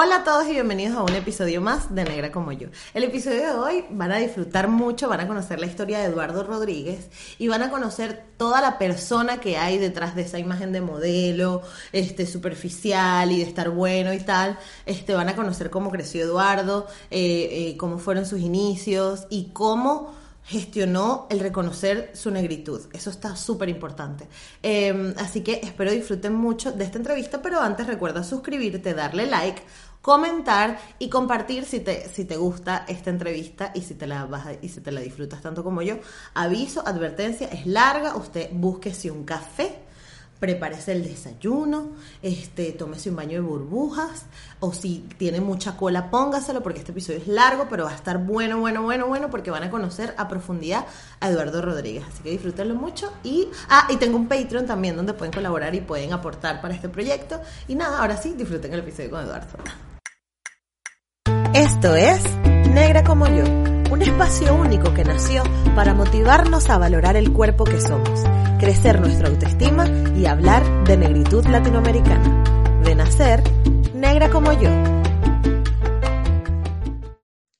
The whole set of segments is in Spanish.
Hola a todos y bienvenidos a un episodio más de Negra como yo. El episodio de hoy van a disfrutar mucho, van a conocer la historia de Eduardo Rodríguez y van a conocer toda la persona que hay detrás de esa imagen de modelo, este superficial y de estar bueno y tal. Este van a conocer cómo creció Eduardo, eh, eh, cómo fueron sus inicios y cómo gestionó el reconocer su negritud. Eso está súper importante. Em, así que espero disfruten mucho de esta entrevista, pero antes recuerda suscribirte, darle like, comentar y compartir si te, si te gusta esta entrevista y si te la vas y si te la disfrutas tanto como yo. Aviso, advertencia, es larga, usted búsquese un café prepárese el desayuno, este, tómese un baño de burbujas, o si tiene mucha cola, póngaselo, porque este episodio es largo, pero va a estar bueno, bueno, bueno, bueno, porque van a conocer a profundidad a Eduardo Rodríguez. Así que disfrútenlo mucho. Y, ah, y tengo un Patreon también donde pueden colaborar y pueden aportar para este proyecto. Y nada, ahora sí, disfruten el episodio con Eduardo. Esto es Negra como yo, un espacio único que nació para motivarnos a valorar el cuerpo que somos crecer nuestra autoestima y hablar de negritud latinoamericana. De nacer, negra como yo.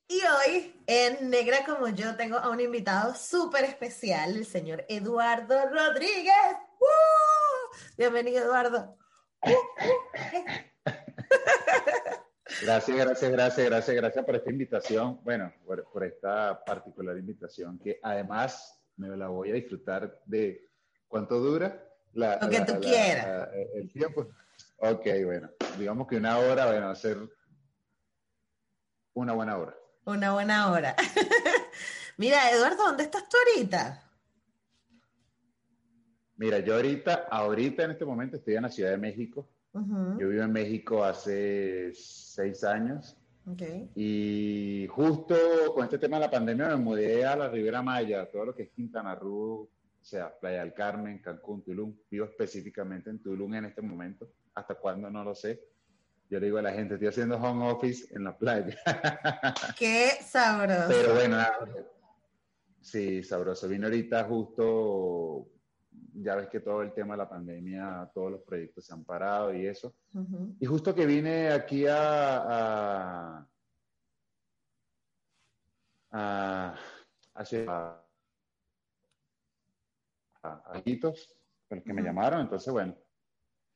Y hoy, en Negra como yo, tengo a un invitado súper especial, el señor Eduardo Rodríguez. Bienvenido, Eduardo. Gracias, gracias, gracias, gracias, gracias por esta invitación. Bueno, por, por, esta particular invitación que además me la voy a disfrutar de ¿Cuánto dura? La, Lo que tú quieras. el tiempo. Ok, bueno. Digamos que una hora, bueno, va a ser una buena hora. Una buena hora. Mira, Eduardo, ¿dónde estás tú ahorita? Mira, yo ahorita, ahorita en este momento estoy en la Ciudad de México. Yo vivo en México hace seis años. Okay. Y justo con este tema de la pandemia me mudé a la Ribera Maya, todo lo que es Quintana Roo, o sea, Playa del Carmen, Cancún, Tulum. Vivo específicamente en Tulum en este momento. ¿Hasta cuándo? No lo sé. Yo le digo a la gente, estoy haciendo home office en la playa. Qué sabroso. Pero bueno, sí, sabroso. Vine ahorita justo, ya ves que todo el tema de la pandemia, todos los proyectos se han parado y eso. Y justo que vine aquí a, a, a, a a Hitos, los que me llamaron, entonces bueno,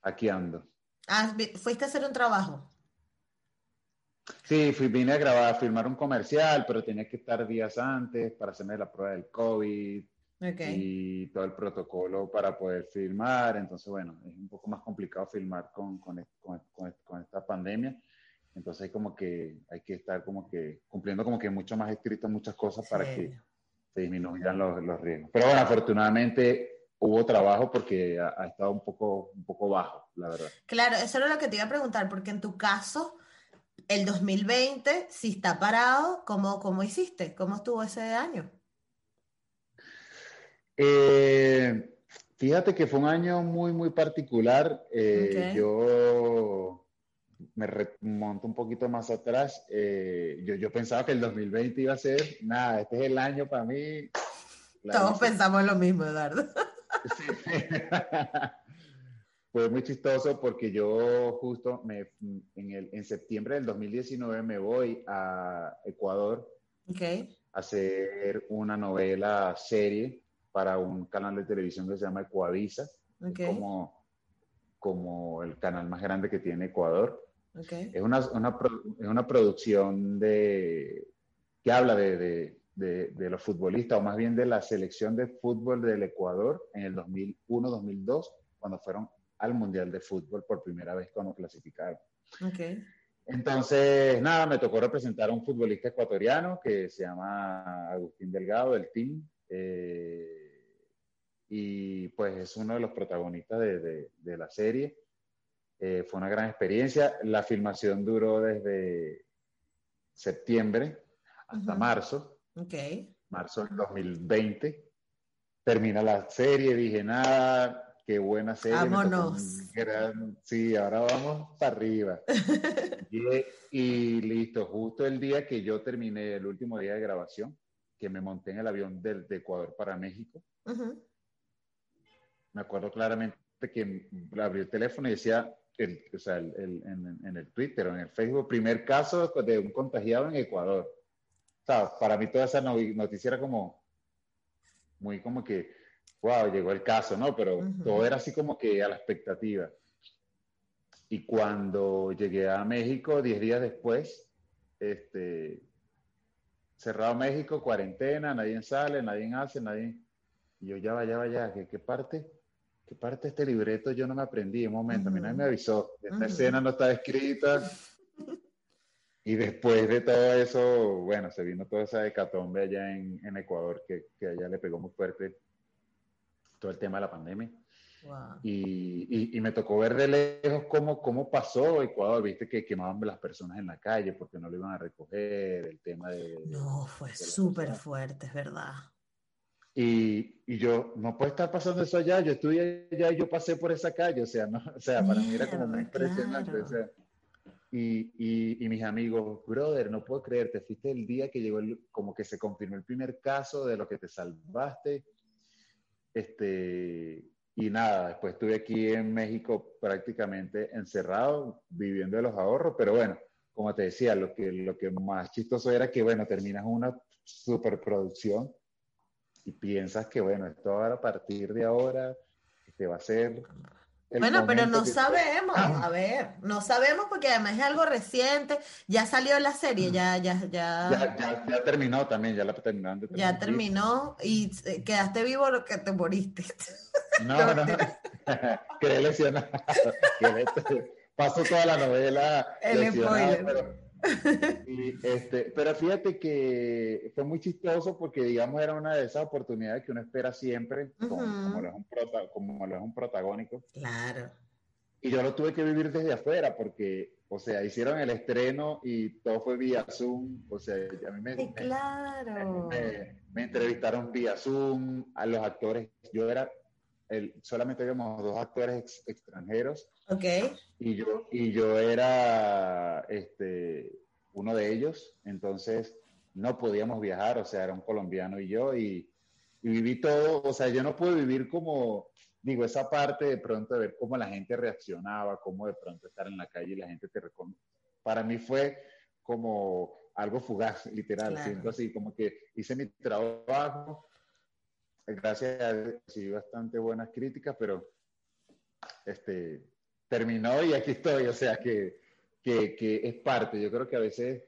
aquí ando. Ah, ¿fuiste a hacer un trabajo? Sí, fui, vine a grabar, a filmar un comercial, pero tenía que estar días antes para hacerme la prueba del COVID y todo el protocolo para poder filmar. Entonces, bueno, es un poco más complicado filmar con, con, con, con esta pandemia. Entonces, como que hay que estar como que cumpliendo como que mucho más estricto muchas cosas para que se disminuyan los, los, riesgos. Pero bueno, afortunadamente hubo trabajo porque ha, estado un poco, un poco bajo, la verdad. Claro, eso era lo que te iba a preguntar, porque en tu caso, el 2020, si está parado, ¿cómo, cómo hiciste? ¿Cómo estuvo ese año? Eh, fíjate que fue un año muy, muy particular. Eh, yo me remonto un poquito más atrás, eh, yo, yo, pensaba que el 2020 iba a ser, nada, este es el año para mí. Todos pensamos lo mismo, Eduardo. Sí. Fue muy chistoso porque yo justo me, en, el, en septiembre del 2019 me voy a Ecuador okay. a hacer una novela serie para un canal de televisión que se llama Ecuavisa, okay. como, como el canal más grande que tiene Ecuador. Es, una, una, es una producción de, que habla de, de, de, los futbolistas, o más bien de la selección de fútbol del Ecuador en el 2001-2002, cuando fueron al Mundial de Fútbol por primera vez cuando clasificaron. Okay. Entonces, nada, me tocó representar a un futbolista ecuatoriano que se llama Agustín Delgado del team. Eh, y pues es uno de los protagonistas de, de la serie. Eh, fue una gran experiencia. La filmación duró desde septiembre hasta marzo. Ok. Marzo del 2020. Termina la serie, dije nada, qué buena serie. Vámonos. Sí, ahora vamos para arriba. y, listo, justo el día que yo terminé, el último día de grabación, que me monté en el avión de, Ecuador para México. Me acuerdo claramente que abrí el teléfono y decía el, o sea, el, en, en, el Twitter o en el Facebook, primer caso de un contagiado en Ecuador. O sea, para mí toda esa noticia era como muy como que, wow, llegó el caso, ¿no? Pero todo era así como que a la expectativa. Y cuando llegué a México, 10 días después, este, cerrado México, cuarentena, nadie sale, nadie hace, nadie... Y yo, ya vaya, vaya, ¿qué, qué parte? ¿Qué parte de este libreto yo no me aprendí? Un momento, a mí nadie me avisó. Esta escena no está escrita. Y después de todo eso, bueno, se vino toda esa hecatombe allá en, en Ecuador, que, que, allá le pegó muy fuerte todo el tema de la pandemia. Y, y, me tocó ver de lejos cómo, cómo pasó Ecuador, viste que quemaban las personas en la calle porque no lo iban a recoger, el tema de... No, fue súper fuerte, es verdad. Y, y, yo, no puede estar pasando eso allá, yo estuve allá y yo pasé por esa calle, o sea, no, o sea para mí era como muy impresionante. O sea, y, y, mis amigos, brother, no puedo creer, te fuiste el día que llegó, el, como que se confirmó el primer caso de lo que te salvaste. Este, y nada, después estuve aquí en México prácticamente encerrado, viviendo de los ahorros, pero bueno, como te decía, lo que, lo que más chistoso era que, bueno, terminas una superproducción y piensas que, bueno, esto ahora a partir de ahora te va a ser bueno, pero no sabemos, a ver, no sabemos porque además es algo reciente, ya salió la serie, ya, ya, ya. Ya, terminó también, ya la terminaron Ya terminó y quedaste vivo lo que te moriste. No, no, no. quedé lesionado. Pasó toda la novela. El spoiler. Y este, pero fíjate que fue muy chistoso porque, digamos, era una de esas oportunidades que uno espera siempre, como, lo es un como, lo es un protagónico. Claro. Y yo lo tuve que vivir desde afuera porque, o sea, hicieron el estreno y todo fue vía Zoom. O sea, a mí me, claro. me, entrevistaron vía Zoom a los actores. Yo era, el, solamente habíamos dos actores extranjeros Ok. Y yo, y yo era este, uno de ellos, entonces no podíamos viajar, o sea, era un colombiano y yo, y, viví todo, o sea, yo no pude vivir como, digo, esa parte de pronto de ver cómo la gente reaccionaba, cómo de pronto estar en la calle y la gente te reconoce. Para mí fue como algo fugaz, literal, siento así, como que hice mi trabajo, gracias a recibí bastante buenas críticas, pero este, terminó y aquí estoy, o sea que, que, que, es parte. Yo creo que a veces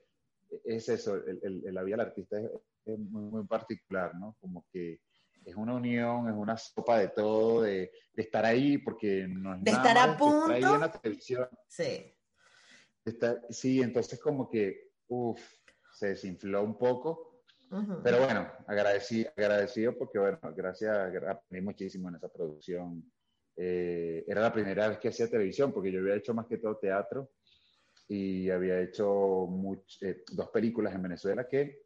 es eso, el, el, la vida del artista es, muy, muy, particular, ¿no? Como que es una unión, es una sopa de todo, de, de estar ahí, porque no es de estar a punto. Ahí en la televisión. Sí. sí, entonces como que, uff, se desinfló un poco. Pero bueno, agradecido, agradecido porque, bueno, gracias, aprendí muchísimo en esa producción eh, era la primera vez que hacía televisión, porque yo había hecho más que todo teatro y había hecho eh, dos películas en Venezuela que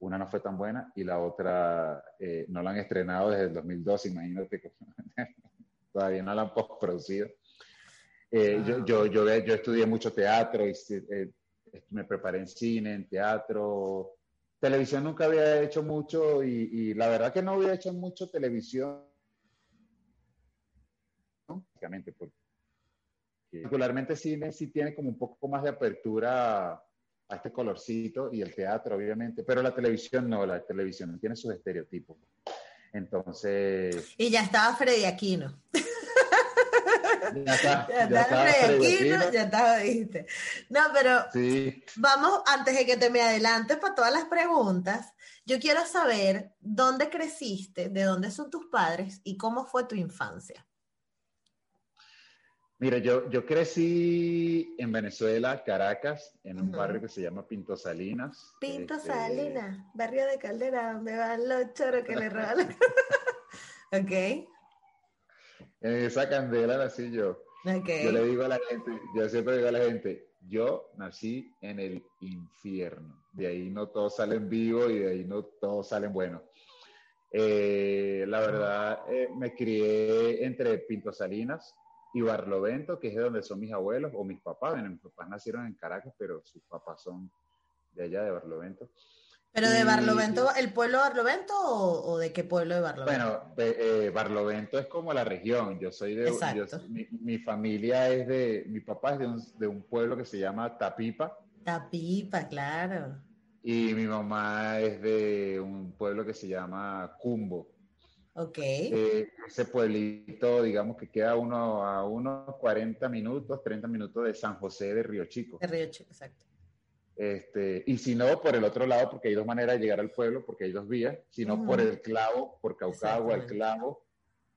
una no fue tan buena y la otra eh, no la han estrenado desde el 2012, imagínate que todavía no la han postproducido. yo, yo, yo, yo, estudié mucho teatro y me preparé en cine, en teatro. Televisión nunca había hecho mucho y, y la verdad que no había hecho mucho televisión porque particularmente cine sí tiene como un poco más de apertura a este colorcito y el teatro, obviamente, pero la televisión no, la televisión tiene sus estereotipos. Entonces... Y ya estaba Freddy Aquino. Ya, está, ya, estaba Freddy Aquino, ya estaba, dijiste. No, pero vamos, antes de que te me adelantes para todas las preguntas, yo quiero saber dónde creciste, de dónde son tus padres y cómo fue tu infancia. Mira, yo, yo crecí en Venezuela, Caracas, en un barrio que se llama Pinto Salinas. Pinto este, Salinas, barrio de Caldera, donde van los choros que le roban. ok. En esa candela nací yo. Yo le digo a la gente, yo siempre digo a la gente, yo nací en el infierno. De ahí no todos salen vivos y de ahí no todos salen buenos. Eh, la verdad, eh, me crié entre Pinto Salinas, y Barlovento, que es de donde son mis abuelos o mis papás. mis papás nacieron en Caracas, pero sus papás son de allá, de Barlovento. ¿Pero de Barlovento, el pueblo de Barlovento o, de qué pueblo de Barlovento? Bueno, eh, Barlovento es como la región. Yo soy de. mi, familia es de. Mi papá es de un, de un, pueblo que se llama Tapipa. Tapipa, claro. Y mi mamá es de un pueblo que se llama Cumbo. Ok. Eh, ese pueblito, digamos que queda uno a unos 40 minutos, 30 minutos de San José de Río Chico. De Río Chico, exacto. Este, y si no, por el otro lado, porque hay dos maneras de llegar al pueblo, porque hay dos vías, si no por el clavo, por Caucagua, el clavo,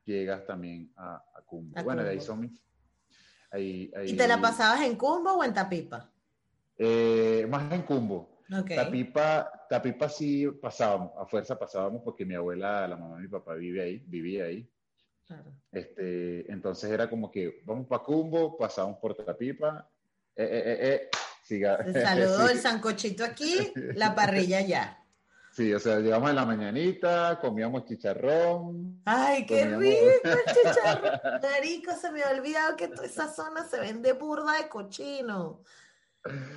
llegas también a, Cumbo. bueno, de ahí son mis... ¿Y te la pasabas en Cumbo o en Tapipa? Eh, más en Cumbo. Tapipa, Tapipa sí pasábamos, a fuerza pasábamos porque mi abuela, la mamá de mi papá vive ahí, vivía ahí. Este, entonces era como que vamos para Cumbo, pasamos por Tapipa, eh, eh, eh, eh Siga. El saludo, el sancochito aquí, la parrilla ya. Sí, o sea, llegamos en la mañanita, comíamos chicharrón. ¡Ay, qué rico el chicharrón! Marico, se me ha olvidado que toda esa zona se vende burda de cochino.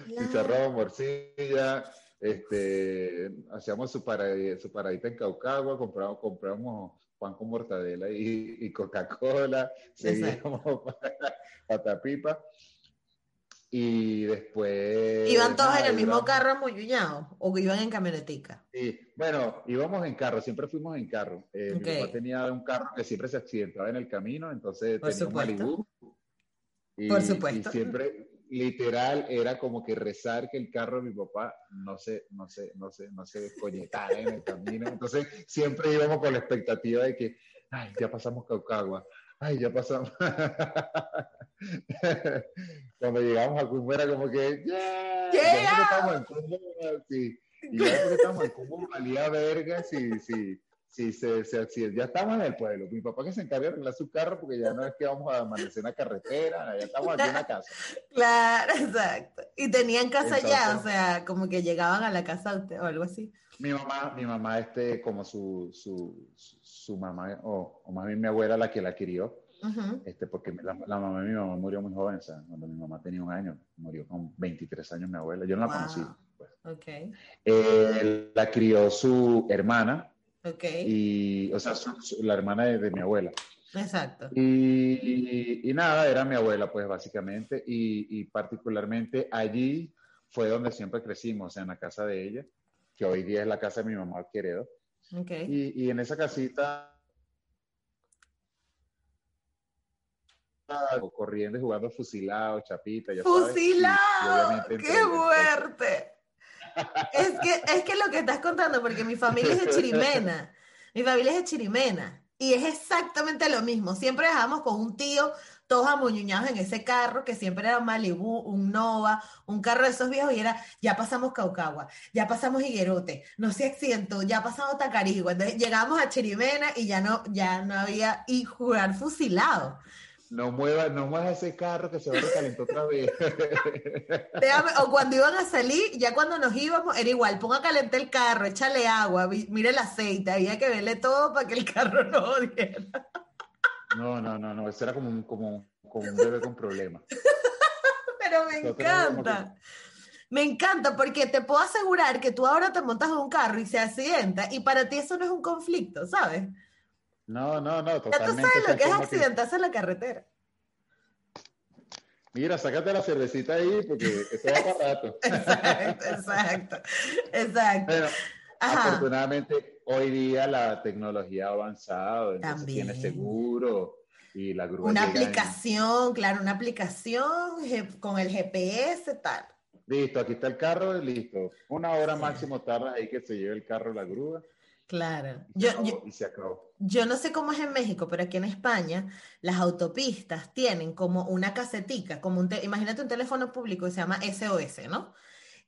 Chicharrón, morcilla, este, hacíamos su, paradita, en Caucagua, compramos, compramos pan con mortadela y, Coca-Cola, seguíamos para Tapipa. Y después. ¿Iban todos en el mismo carro amuyuñado o iban en camionetica? Sí, bueno, íbamos en carro, siempre fuimos en carro. Eh, Mi papá tenía un carro que siempre se accidentaba en el camino, entonces Por tenía un Malibu. Y, Por supuesto. Y siempre, literal, era como que rezar que el carro de mi papá no se, no se, no se, no se descoñetara en el camino. Entonces, siempre íbamos con la expectativa de que, ay, ya pasamos Caucagua, ay, ya pasamos. Cuando llegamos a Cumbo era como que, ¡yeah! Ya estamos en Cumbo, sí. Y ya que estamos en Cumbo valía verga, sí, sí. Sí, se, se, ya estamos en el pueblo. Mi papá que se encarga de arreglar su carro porque ya no es que vamos a amanecer en la carretera, ya estamos aquí en la casa. Claro, exacto. Y tenían casa ya, o sea, como que llegaban a la casa o algo así. Mi mamá, mi mamá, este, como su, su, su, mamá, o, o, más bien mi abuela, la que la crió, este, porque la, mamá de mi mamá murió muy joven, o sea, cuando mi mamá tenía un año, murió con 23 años mi abuela, yo no la conocí. Pues. Okay. Eh, la crió su hermana, okay. y, o sea, la hermana de, mi abuela. Exacto. Y, y, nada, era mi abuela, pues básicamente, y, particularmente allí fue donde siempre crecimos, o sea, en la casa de ella, que hoy día es la casa de mi mamá Queredo. Okay. Y, y en esa casita corriendo y jugando fusilado, chapita, ya ¡Fusilado! ¡Qué fuerte! Es, que, es que lo que estás contando, porque mi familia es de Chirimena, mi familia es de Chirimena, y es exactamente lo mismo. Siempre dejamos con un tío todos amuñuñados en ese carro, que siempre era un Malibu, un Nova, un carro de esos viejos, y era, ya pasamos Caucagua, ya pasamos Higuerote, no se accidentó, ya pasamos Tacarigua. Entonces llegamos a Chirimena y ya no, ya no había, y jugar fusilado. No muevas no mueva ese carro que se va a recalentar otra vez. o cuando iban a salir, ya cuando nos íbamos, era igual, ponga a calentar el carro, échale agua, mire el aceite, había que verle todo para que el carro no odiera. No, no, no, no, eso era como un, como, como un bebé con problemas. Pero me encanta. Me encanta porque te puedo asegurar que tú ahora te montas en un carro y se accidenta y para ti eso no es un conflicto, ¿sabes? No, no, no, totalmente. Ya tú sabes lo que es accidentarse en la carretera. Mira, sácate la cervecita ahí porque esto va para rato. exacto, exacto, exacto. Pero, afortunadamente, hoy día la tecnología ha avanzado, entonces También. tiene seguro y la grúa. Una aplicación, claro, una aplicación con el GPS, tal. Listo, aquí está el carro, listo. Una hora máximo tarda ahí que se lleve el carro la grúa. Claro. Y, yo, se acabó. yo no sé cómo es en México, pero aquí en España las autopistas tienen como una casetica, como un imagínate un teléfono público que se llama SOS, ¿no?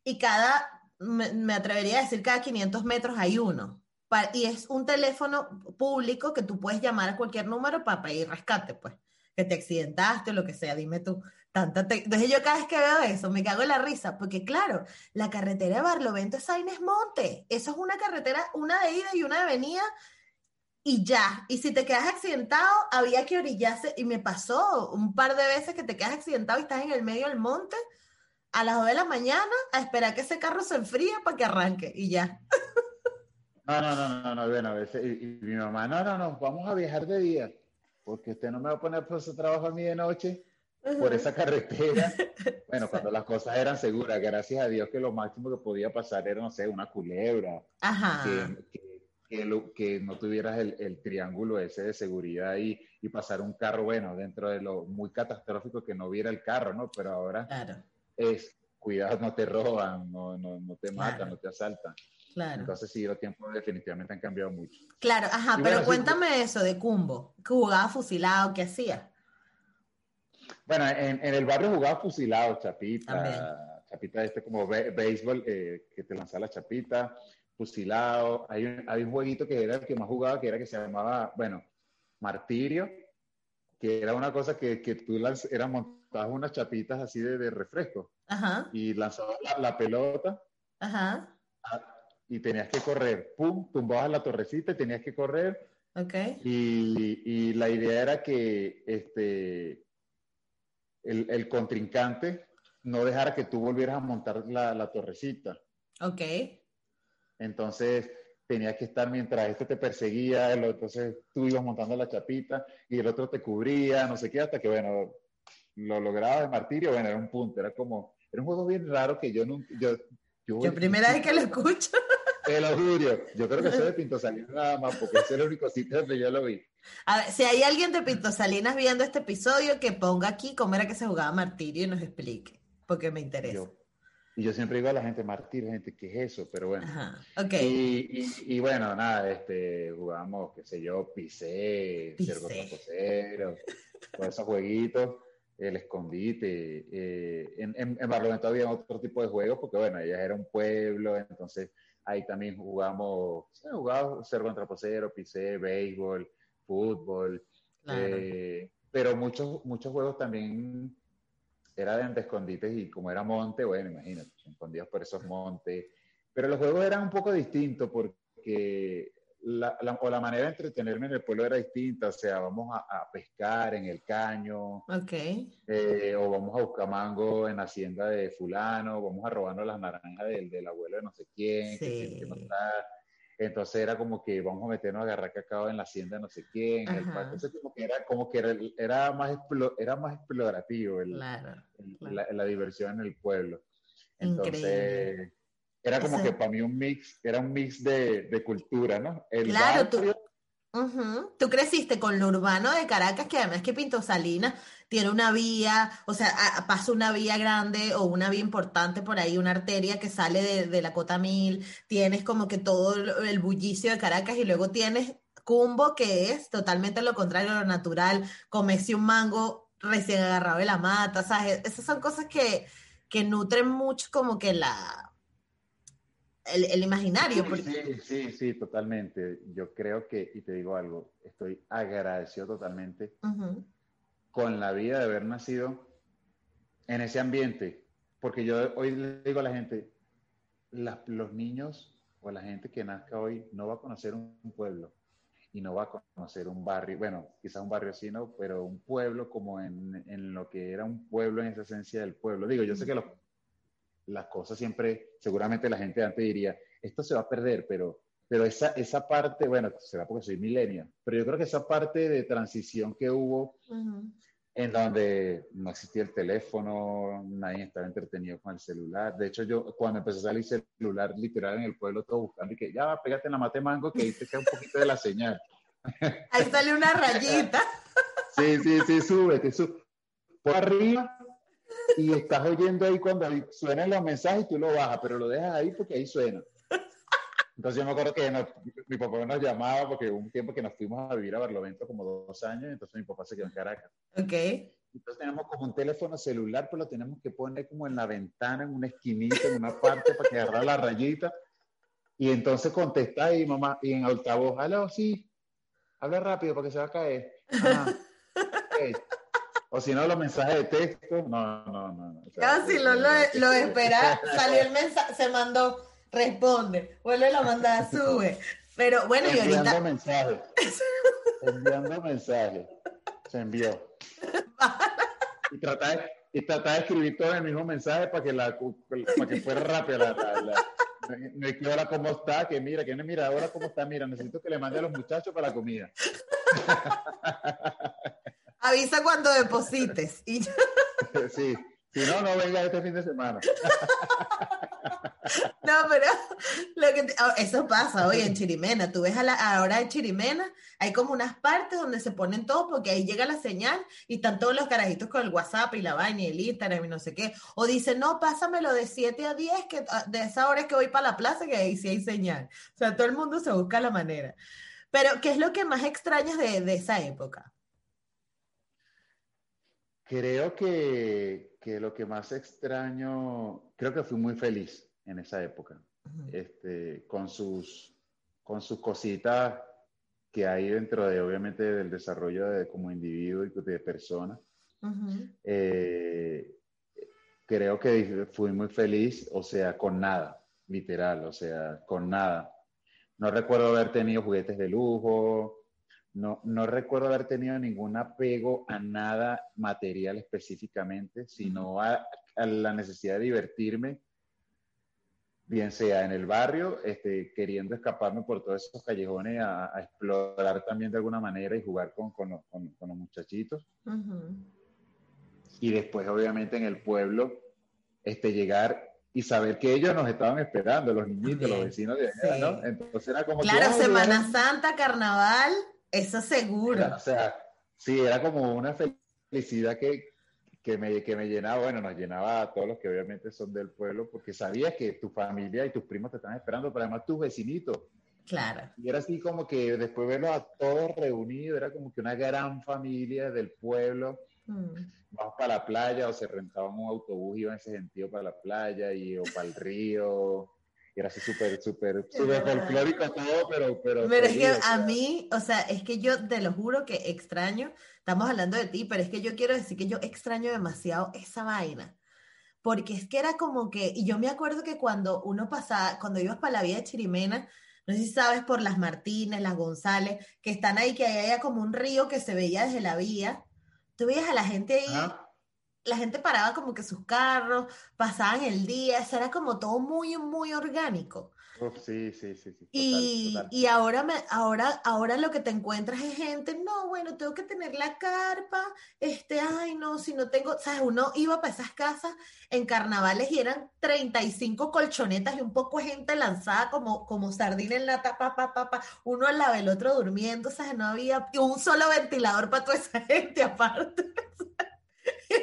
Y cada, me, atrevería a decir, cada 500 metros hay uno. y es un teléfono público que tú puedes llamar a cualquier número para pedir rescate, pues. Que te accidentaste o lo que sea, dime tú. Tanta Entonces yo cada vez que veo eso me cago en la risa, porque claro, la carretera de Barlovento es Sainz Monte. Eso es una carretera, una de ida y una de venida y ya. Y si te quedas accidentado, había que orillarse. Y me pasó un par de veces que te quedas accidentado y estás en el medio del monte a las 2 de la mañana a esperar que ese carro se enfríe para que arranque y ya. No, no, no, no, no, bueno, a veces, y, mi mamá, no, no, no, vamos a viajar de día, porque usted no me va a poner por su trabajo a mí de noche, por esa carretera. Bueno, cuando las cosas eran seguras, gracias a Dios que lo máximo que podía pasar era, no sé, una culebra, Ajá. Que, que, no tuvieras el, el, triángulo ese de seguridad y pasar un carro, bueno, dentro de lo muy catastrófico que no viera el carro, ¿no? Pero ahora es, cuidado, no te roban, no, no, no te matan, no te asaltan. Claro. Entonces sí, los tiempos definitivamente han cambiado mucho. Claro, ajá, pero cuéntame eso de Cumbo. ¿Que jugaba fusilado? ¿Qué hacía? Bueno, en, en, el barrio jugaba fusilado, chapita, chapita este como béisbol, eh, que te lanzaba la chapita, fusilado. Hay un, hay un jueguito que era el que más jugaba, que era que se llamaba, bueno, Martirio, que era una cosa que, que tú lanz, era montabas unas chapitas así de, de refresco Ajá. y lanzabas la, la pelota. Ajá y tenías que correr. Pum, tumbabas la torrecita y tenías que correr. Ok. Y, y la idea era que este, el, el, contrincante no dejara que tú volvieras a montar la, la torrecita. Ok. Entonces tenías que estar mientras este te perseguía, entonces tú ibas montando la chapita y el otro te cubría, no sé qué, hasta que, bueno, lo lograba de martirio, bueno, era un punto, era como, era un juego bien raro que yo nunca, yo, yo, primera vez que lo escucho. Te lo juro. Yo creo que soy de Pinto Salinas nada más, porque ese es el único sitio donde yo lo vi. A ver, si hay alguien de Pinto Salinas viendo este episodio, que ponga aquí cómo era que se jugaba Martirio y nos explique, porque me interesa. y yo siempre digo a la gente, Martirio, gente, ¿qué es eso? Pero bueno. Ajá, okay. y, y, bueno, nada, este, jugamos, qué sé yo, pisé, cerdo trapocero, todos esos jueguitos el escondite. Eh, en, en, en, Barlovento había otro tipo de juegos porque, bueno, ella era un pueblo, entonces Ahí también jugamos, jugaba ser contra posero, pisé, béisbol, fútbol. Eh, pero muchos, muchos juegos también eran de escondites y como era monte, bueno, imagínate, escondidos por esos montes. Pero los juegos eran un poco distintos porque la, o la manera de entretenerme en el pueblo era distinta, o sea, vamos a, pescar en el caño, okay. Eh, o vamos a buscar mango en la hacienda de fulano, vamos a robarnos las naranjas del, del abuelo de no sé quién, que, que no está. Entonces era como que vamos a meternos a agarrar cacao en la hacienda de no sé quién, el entonces como que era, como que era, era, más, era más explorativo el, La, la, diversión en el pueblo. Entonces... Increíble era como que para mí un mix, era un mix de, de cultura, ¿no? claro, tú, tú creciste con lo urbano de Caracas, que además que Pinto Salinas tiene una vía, o sea, pasa una vía grande o una vía importante por ahí, una arteria que sale de, de la Cota Mil, tienes como que todo el bullicio de Caracas y luego tienes Cumbo, que es totalmente lo contrario a lo natural, comerse un mango recién agarrado de la mata, ¿sabes? Esas son cosas que, que nutren mucho como que la el, imaginario. Sí, sí, sí, totalmente. Yo creo que, y te digo algo, estoy agradecido totalmente con la vida de haber nacido en ese ambiente, porque yo hoy le digo a la gente, los niños o la gente que nazca hoy no va a conocer un, pueblo y no va a conocer un barrio, bueno, quizás un barrio así, ¿no? Pero un pueblo como en, en lo que era un pueblo en esa esencia del pueblo. Digo, yo sé que los las cosas siempre, seguramente la gente antes diría, esto se va a perder, pero, pero esa, esa parte, bueno, será porque soy milenio, pero yo creo que esa parte de transición que hubo, en donde no existía el teléfono, nadie estaba entretenido con el celular. De hecho, yo cuando empecé a salir celular literal en el pueblo, todo buscando y que ya, pégate en la mate mango, que ahí te queda un poquito de la señal. Ahí sale una rayita. Sí, sí, sí, sube, te sube. Por arriba y estás oyendo ahí cuando suenan los mensajes y tú lo bajas, pero lo dejas ahí porque ahí suena. Entonces yo me acuerdo que mi papá nos llamaba porque un tiempo que nos fuimos a vivir a Barlovento como dos años, entonces mi papá se quedó en Caracas. Ok. Entonces tenemos como un teléfono celular, pero lo tenemos que poner como en la ventana, en una esquinita, en una parte para que agarre la rayita. Y entonces contesta ahí, mamá, y en altavoz, aló, sí, habla rápido porque se va a caer. O si no, los mensajes de texto. No, no, no. Casi lo, lo, espera, salió el mensaje, se mandó, responde, vuelve a mandar, sube. Pero bueno, y ahorita. Enviando mensaje. Enviando mensaje. Se envió. y tratar de, y de escribir todo el mismo mensaje para que, la, para que fuera rápido la, No es que ahora cómo está, que mira, que no mira, ahora cómo está, mira, necesito que le mande a los muchachos para la comida. Avisa cuando deposites. Y... sí, si no, no venga este fin de semana. No, pero lo que oh, eso pasa hoy en Chirimena. Tú ves a la, ahora en Chirimena, hay como unas partes donde se ponen todos porque ahí llega la señal y están todos los carajitos con el WhatsApp y la vaina y el Instagram y no sé qué. O dicen, no, pásamelo de 7 a 10, que ah, de esa hora es que voy para la plaza, que ahí sí hay señal. O sea, todo el mundo se busca la manera. Pero, ¿qué es lo que más extrañas de, de esa época? Creo que, que lo que más extraño, creo que fui muy feliz en esa época, este, con, sus, con sus cositas que hay dentro de, obviamente, del desarrollo de, como individuo y de persona. Eh, creo que fui muy feliz, o sea, con nada, literal, o sea, con nada. No recuerdo haber tenido juguetes de lujo, no, no recuerdo haber tenido ningún apego a nada material específicamente, sino a, a la necesidad de divertirme bien sea en el barrio, este, queriendo escaparme por todos esos callejones a, explorar también de alguna manera y jugar con, con, los muchachitos. Y después, obviamente, en el pueblo, este, llegar y saber que ellos nos estaban esperando, los niñitos, los vecinos de allá, ¿no? Entonces era como... Claro, Semana Santa, Carnaval, eso seguro. o sea, sí, era como una felicidad que, que me, que me llenaba, bueno, nos llenaba a todos los que obviamente son del pueblo, porque sabías que tu familia y tus primos te están esperando, pero además tus vecinitos. Claro. Y era así como que después verlos a todos reunidos, era como que una gran familia del pueblo. Mm. Vamos para la playa o se rentaban un autobús, iba en ese sentido para la playa y, o para el río era así súper, súper, súper folclórico todo, pero... Pero, pero es que a mí, o sea, es que yo te lo juro que extraño, estamos hablando de ti, pero es que yo quiero decir que yo extraño demasiado esa vaina. Porque es que era como que, y yo me acuerdo que cuando uno pasaba, cuando ibas para la vía de Chirimena, no sé si sabes por las Martínez, las González, que están ahí, que hay como un río que se veía desde la vía. Tú veías a la gente ahí la gente paraba como que sus carros, pasaban el día, eso era como todo muy, muy orgánico. sí, sí, sí. sí y, y ahora, me, ahora, ahora lo que te encuentras es gente, no, bueno, tengo que tener la carpa, este, ay, no, si no tengo, sabes, uno iba para esas casas en carnavales y eran 35 colchonetas y un poco gente lanzada como, como sardina en la tapa, pa, pa, pa, uno al lado del otro durmiendo, o sea, no había un solo ventilador para toda esa gente aparte.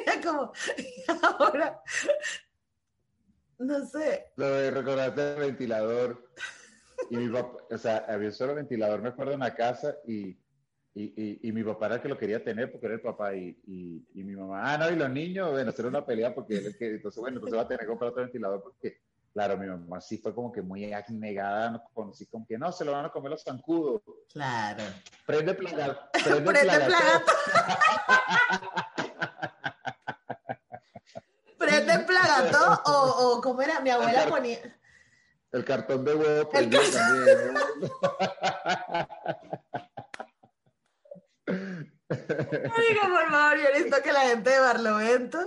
Era como, ahora, no sé. Lo de recordarte el ventilador. Y mi papá, o sea, había solo ventilador, me acuerdo, en la casa y, y, y, mi papá era el que lo quería tener porque era el papá y, y, mi mamá, ah, no, y los niños, bueno, hacer una pelea porque él es que, entonces, bueno, entonces va a tener que comprar otro ventilador porque, claro, mi mamá sí fue como que muy negada, con, así como que no, se lo van a comer los zancudos. Claro. Prende plaga. Prende, prende plaga. ¿Prende plagato o, o cómo era? Mi abuela ponía... El cartón de huevo el también. Digo, por favor, yo necesito que la gente de Barlovento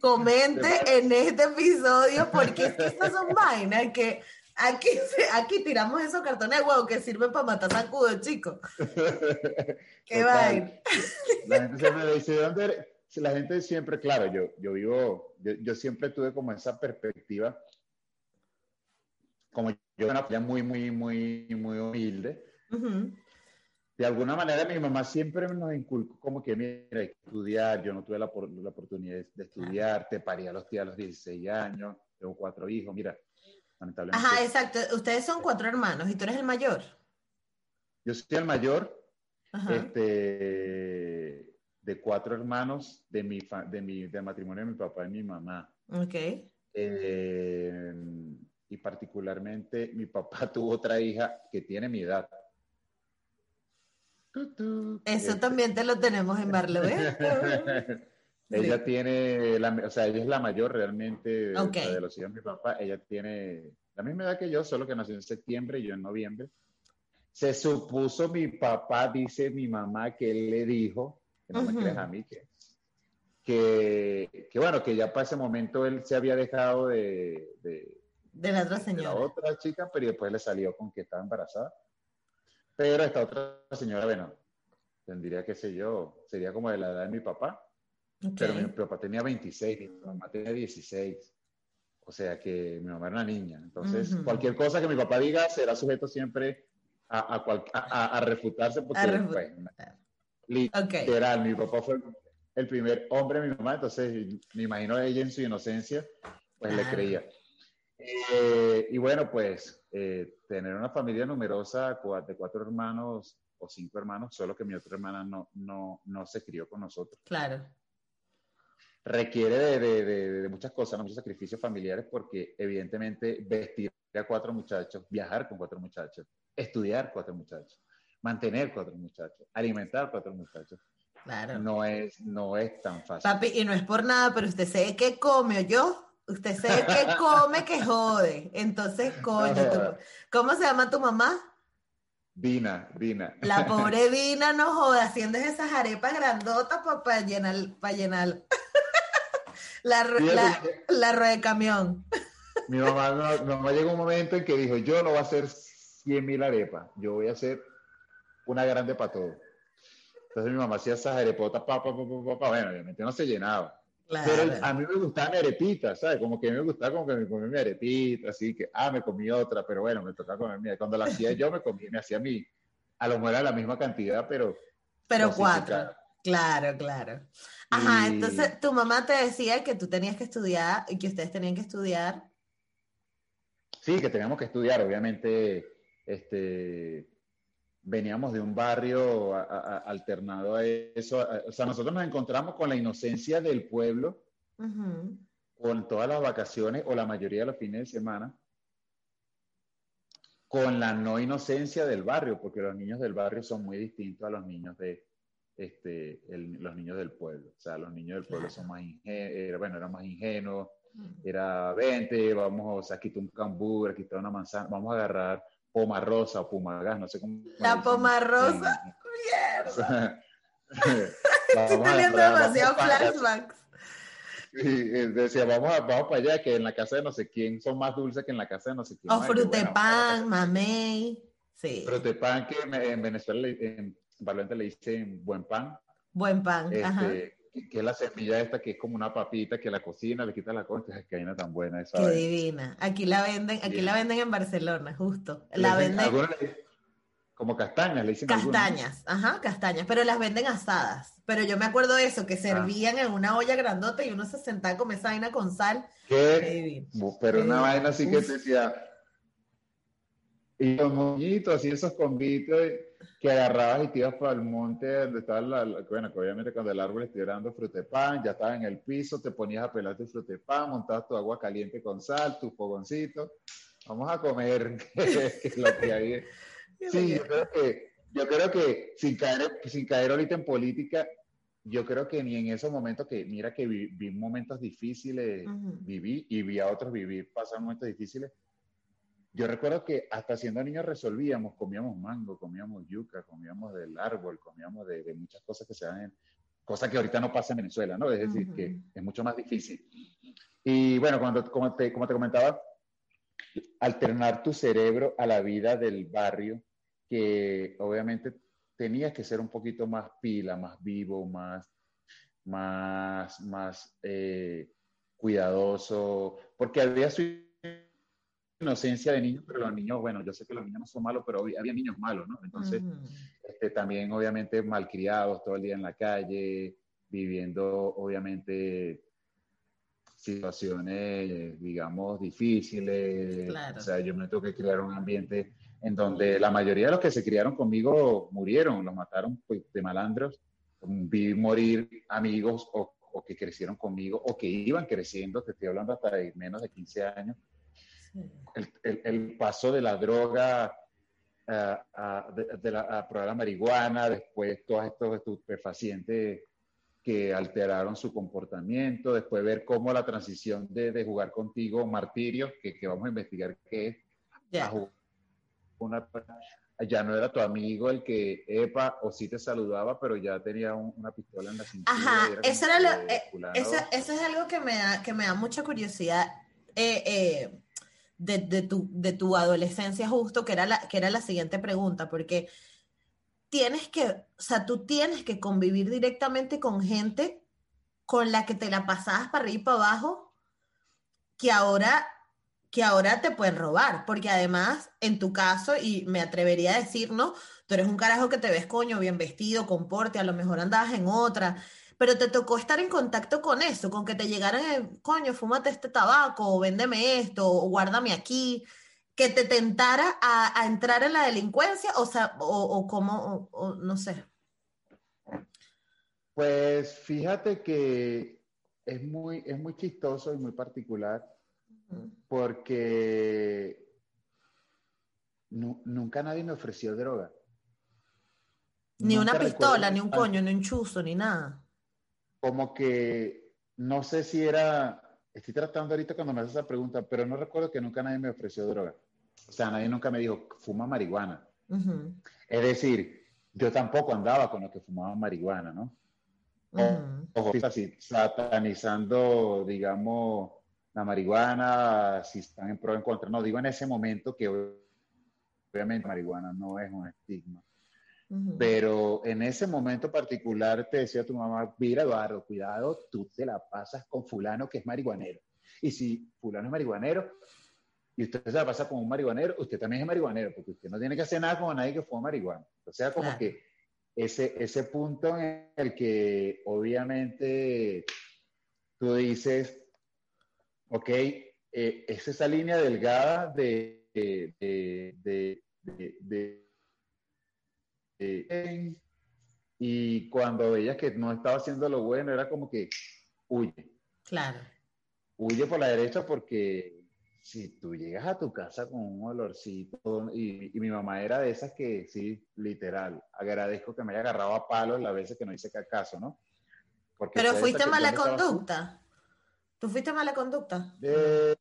comente en este episodio porque es que estas son vainas que aquí, aquí tiramos esos cartones de huevo que sirven para matar zancudos, chicos. Qué vaina. La gente se me dice, ¿dónde eres? La gente siempre, claro, yo, yo vivo, yo, siempre tuve como esa perspectiva, como yo era una muy, muy, muy, muy humilde. De alguna manera mi mamá siempre nos inculcó como que, mira, estudiar, yo no tuve la, la oportunidad de, estudiar, te parí a los, a los 16 años, tengo cuatro hijos, mira, lamentablemente. Ajá, exacto, ustedes son cuatro hermanos y tú eres el mayor. Yo soy el mayor, este, de cuatro hermanos de mi, de mi del matrimonio de mi papá y mi mamá. Ok. Eh, y particularmente mi papá tuvo otra hija que tiene mi edad. Eso este. también te lo tenemos en Barlovento. ella tiene, la, o sea, ella es la mayor realmente de, los hijos de mi papá. Ella tiene la misma edad que yo, solo que nació en septiembre y yo en noviembre. Se supuso mi papá, dice mi mamá, que él le dijo que no me creas a mí, que, que, bueno, que ya para ese momento él se había dejado de, de, De la otra señora. la otra chica, pero después le salió con que estaba embarazada. Pero esta otra señora, bueno, tendría, qué sé yo, sería como de la edad de mi papá. Pero mi papá tenía 26, mi mamá tenía 16. O sea que mi mamá era una niña. Entonces, cualquier cosa que mi papá diga será sujeto siempre a, a, a, refutarse porque, pues, literal, mi papá fue el primer hombre de mi mamá, entonces me imagino ella en su inocencia, pues le creía. Eh, y bueno, pues eh, tener una familia numerosa de cuatro hermanos o cinco hermanos, solo que mi otra hermana no, no, no se crió con nosotros. Claro. Requiere de, de, de, muchas cosas, muchos sacrificios familiares, porque evidentemente vestir a cuatro muchachos, viajar con cuatro muchachos, estudiar cuatro muchachos, mantener cuatro muchachos, alimentar cuatro muchachos, Claro. No es, no es tan fácil. Papi, y no es por nada, pero usted sabe qué come, ¿o yo? Usted sabe qué come, que jode. Entonces, coño, ¿cómo se llama tu mamá? Dina, Dina. La pobre Dina no jode, haciendo esas arepas grandotas para llenar, para llenar. la, la, la, rueda de camión. Mi mamá, mi mamá llegó un momento en que dijo, yo no voy a hacer 100 mil arepas, yo voy a hacer una grande para todos. Entonces mi mamá hacía esas arepotas, pa, pa, pa, pa, bueno, obviamente no se llenaba. Pero a mí me gustaban arepitas, ¿sabes? Como que a me gustaba como que me comía mi arepita, así que, ah, me comí otra, pero bueno, me tocaba comer mía. Cuando la hacía yo, me comí, me hacía mí. A lo mejor era la misma cantidad, pero... Pero cuatro. Claro, claro. Ajá, entonces tu mamá te decía que tú tenías que estudiar y que ustedes tenían que estudiar. Sí, que teníamos que estudiar, obviamente, este, veníamos de un barrio alternado a eso. o sea, nosotros nos encontramos con la inocencia del pueblo, con todas las vacaciones o la mayoría de los fines de semana, con la no inocencia del barrio, porque los niños del barrio son muy distintos a los niños de este, los niños del pueblo. O sea, los niños del pueblo son más ingenuos, bueno, eran más ingenuos, era 20, vamos, a quitar un cambur, aquí está una manzana, vamos a agarrar Poma Rosa o Pumagas, no sé cómo. La Poma Rosa. Mierda. Estoy teniendo demasiados flashbacks. Sí, decía, vamos, a, vamos para allá, que en la casa de no sé quién son más dulces que en la casa de no sé quién. O frutepan, mamey. Sí. Frutepan, que en Venezuela, en Valente le dicen buen pan. Buen pan, este, ajá que es la semilla esta que es como una papita que la cocina, le quita la concha, es que hay una tan buena esa. Qué divina. Aquí la venden, aquí la venden en Barcelona, justo. La venden. Como castañas, le dicen. Castañas, ajá, castañas, pero las venden asadas. Pero yo me acuerdo de eso, que ah. servían en una olla grandota y uno se sentaba comer esa vaina con sal. ¿Qué? Pero una vaina así que te decía. Y los moñitos, así esos convitos que agarrabas y te ibas para el monte donde estaba la, bueno, que obviamente cuando el árbol estuviera dando frutepán, ya estaba en el piso, te ponías a pelar tu frutepán, montabas tu agua caliente con sal, tu fogoncito, vamos a comer, lo que hay. Sí, yo creo que, yo creo que sin caer, sin caer ahorita en política, yo creo que ni en esos momentos que, mira que vi, momentos difíciles, viví y vi a otros vivir, pasar momentos difíciles, yo recuerdo que hasta siendo niños resolvíamos, comíamos mango, comíamos yuca, comíamos del árbol, comíamos de, muchas cosas que se dan en, cosas que ahorita no pasa en Venezuela, ¿no? Es decir, que es mucho más difícil. Y bueno, cuando, como, te, como te comentaba, alternar tu cerebro a la vida del barrio, que obviamente tenías que ser un poquito más pila, más vivo, más, más, más eh, cuidadoso, porque había su inocencia de niños, pero los niños, bueno, yo sé que los niños no son malos, pero había, niños malos, ¿no? Entonces, este, también obviamente malcriados todo el día en la calle, viviendo obviamente situaciones, digamos, difíciles. O sea, yo me tuve que crear un ambiente en donde la mayoría de los que se criaron conmigo murieron, los mataron pues, de malandros. Vi morir amigos o, o, que crecieron conmigo o que iban creciendo, te estoy hablando hasta de menos de 15 años, el, el, paso de la droga eh, a, de, la, probar la marihuana, después todos estos estupefacientes que alteraron su comportamiento, después ver cómo la transición de, de jugar contigo, martirio, que, que, vamos a investigar qué es, una, ya no era tu amigo el que, epa, o sí te saludaba, pero ya tenía una pistola en la cintura. Ajá, eso, era lo, eh, eso, eso, es algo que me da, que me da mucha curiosidad. Eh, eh de, tu, de tu adolescencia justo, que era, la, que era la siguiente pregunta, porque tienes que, o sea, tú tienes que convivir directamente con gente con la que te la pasabas para arriba y para abajo, que ahora, que ahora te pueden robar, porque además, en tu caso, y me atrevería a decir, ¿no? Tú eres un carajo que te ves coño, bien vestido, comporte, a lo mejor andabas en otra, pero te tocó estar en contacto con eso, con que te llegaran, coño, fúmate este tabaco, o véndeme esto, o guárdame aquí, que te tentara a, entrar en la delincuencia, o sea, o, como, no sé. Pues fíjate que es muy, es muy chistoso y muy particular, porque nunca nadie me ofreció droga. Ni una pistola, ni un coño, ni un chuzo, ni nada como que no sé si era, estoy tratando ahorita cuando me haces esa pregunta, pero no recuerdo que nunca nadie me ofreció droga. O sea, nadie nunca me dijo, fuma marihuana. Es decir, yo tampoco andaba con los que fumaban marihuana, ¿no? Ojo, así, satanizando, digamos, la marihuana, si están en pro o en contra. No, digo en ese momento que obviamente marihuana no es un estigma. Pero en ese momento particular te decía tu mamá, mira Eduardo, cuidado, tú te la pasas con fulano que es marihuanero. Y si fulano es marihuanero y usted se la pasa con un marihuanero, usted también es marihuanero, porque usted no tiene que hacer nada con nadie que fue marihuana. O sea, como que ese, ese punto en el que obviamente tú dices, ok, eh, es esa línea delgada de, de, de eh, y cuando veías que no estaba haciendo lo bueno, era como que huye. Claro. Huye por la derecha porque si tú llegas a tu casa con un olorcito, y, mi mamá era de esas que, sí, literal, agradezco que me haya agarrado a palos las veces que no hice caso, ¿no? Porque Pero fuiste mala conducta. ¿Tú fuiste mala conducta? Eh,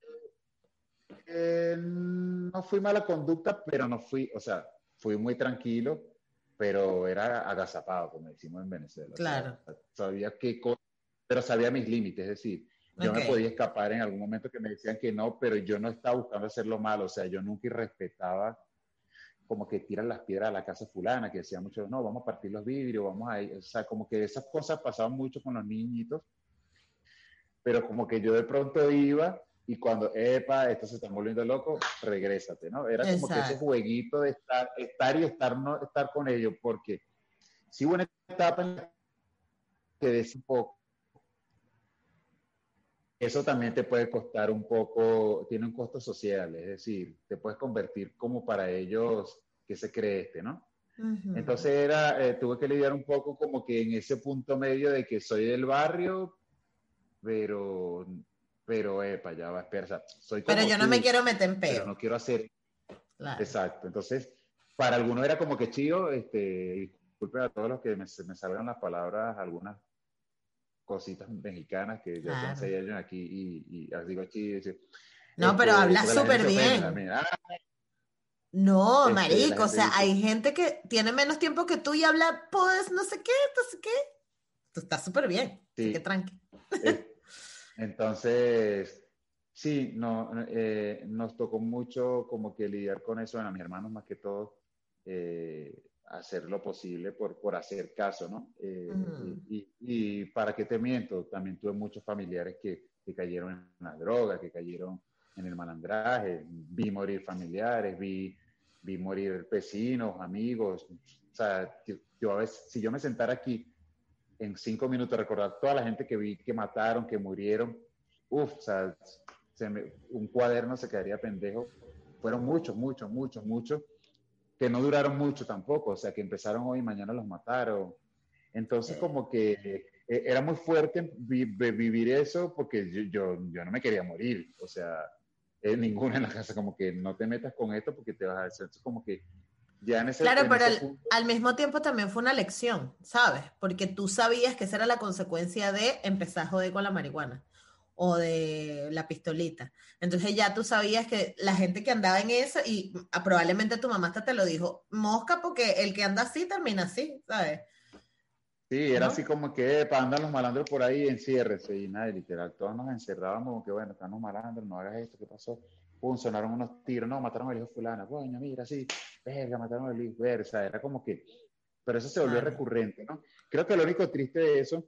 eh, no fui mala conducta, pero no fui, o sea, fui muy tranquilo pero era agazapado, como decimos en Venezuela. Claro. sabía qué cosa, pero sabía mis límites, es decir, yo me podía escapar en algún momento que me decían que no, pero yo no estaba buscando hacerlo malo, o sea, yo nunca respetaba como que tiran las piedras a la casa fulana, que decía mucho, no, vamos a partir los vidrios, vamos a ir, o sea, como que esas cosas pasaban mucho con los niñitos, pero como que yo de pronto iba y cuando, epa, esto se está volviendo loco, regrésate, ¿no? Era como que ese jueguito de estar, estar y estar, no, estar con ellos, porque si hubo una etapa en la que des un poco, eso también te puede costar un poco, tiene un costo social, es decir, te puedes convertir como para ellos que se cree este, ¿no? Entonces era, eh, tuve que lidiar un poco como que en ese punto medio de que soy del barrio, pero pero epa, ya va, espera, soy Pero yo no me quiero meter en Pero no quiero hacer. Exacto. Entonces, para algunos era como que chido, este, disculpe a todos los que me, me salgan las palabras, algunas cositas mexicanas que ya claro. seis años aquí y, y digo chido. No, este, pero hablas súper bien. no, marico, o sea, hay gente que tiene menos tiempo que tú y habla, pues, no sé qué, no sé qué. Tú estás súper bien, sí. así que tranqui. Entonces, sí, no, eh, nos tocó mucho como que lidiar con eso, a mis hermanos más que todo, eh, hacer lo posible por, por hacer caso, ¿no? Eh, y, para qué te miento, también tuve muchos familiares que, que, cayeron en la droga, que cayeron en el malandraje, vi morir familiares, vi, vi morir vecinos, amigos, o sea, yo a veces, si yo me sentara aquí en cinco minutos recordar toda la gente que vi que mataron, que murieron. Uf, o sea, un cuaderno se quedaría pendejo. Fueron muchos, muchos, muchos, muchos, que no duraron mucho tampoco, o sea, que empezaron hoy y mañana los mataron. Entonces, como que eh, era muy fuerte vivir eso porque yo, yo, yo, no me quería morir, o sea, eh, ninguna en la casa, como que no te metas con esto porque te vas a hacer, como que claro, pero al, mismo tiempo también fue una lección, ¿sabes? Porque tú sabías que esa era la consecuencia de empezar a joder con la marihuana o de la pistolita. Entonces ya tú sabías que la gente que andaba en eso, y probablemente tu mamá hasta te lo dijo, mosca porque el que anda así termina así, ¿sabes? Sí, era así como que para andar los malandros por ahí, enciérrese y nada, literal, todos nos encerrábamos, que bueno, están los malandros, no hagas esto, ¿qué pasó? Pum, sonaron unos tiros, no, mataron al hijo fulana, coño, mira, sí, verga, mataron al hijo, versa, era como que, pero eso se volvió recurrente, ¿no? Creo que lo único triste de eso,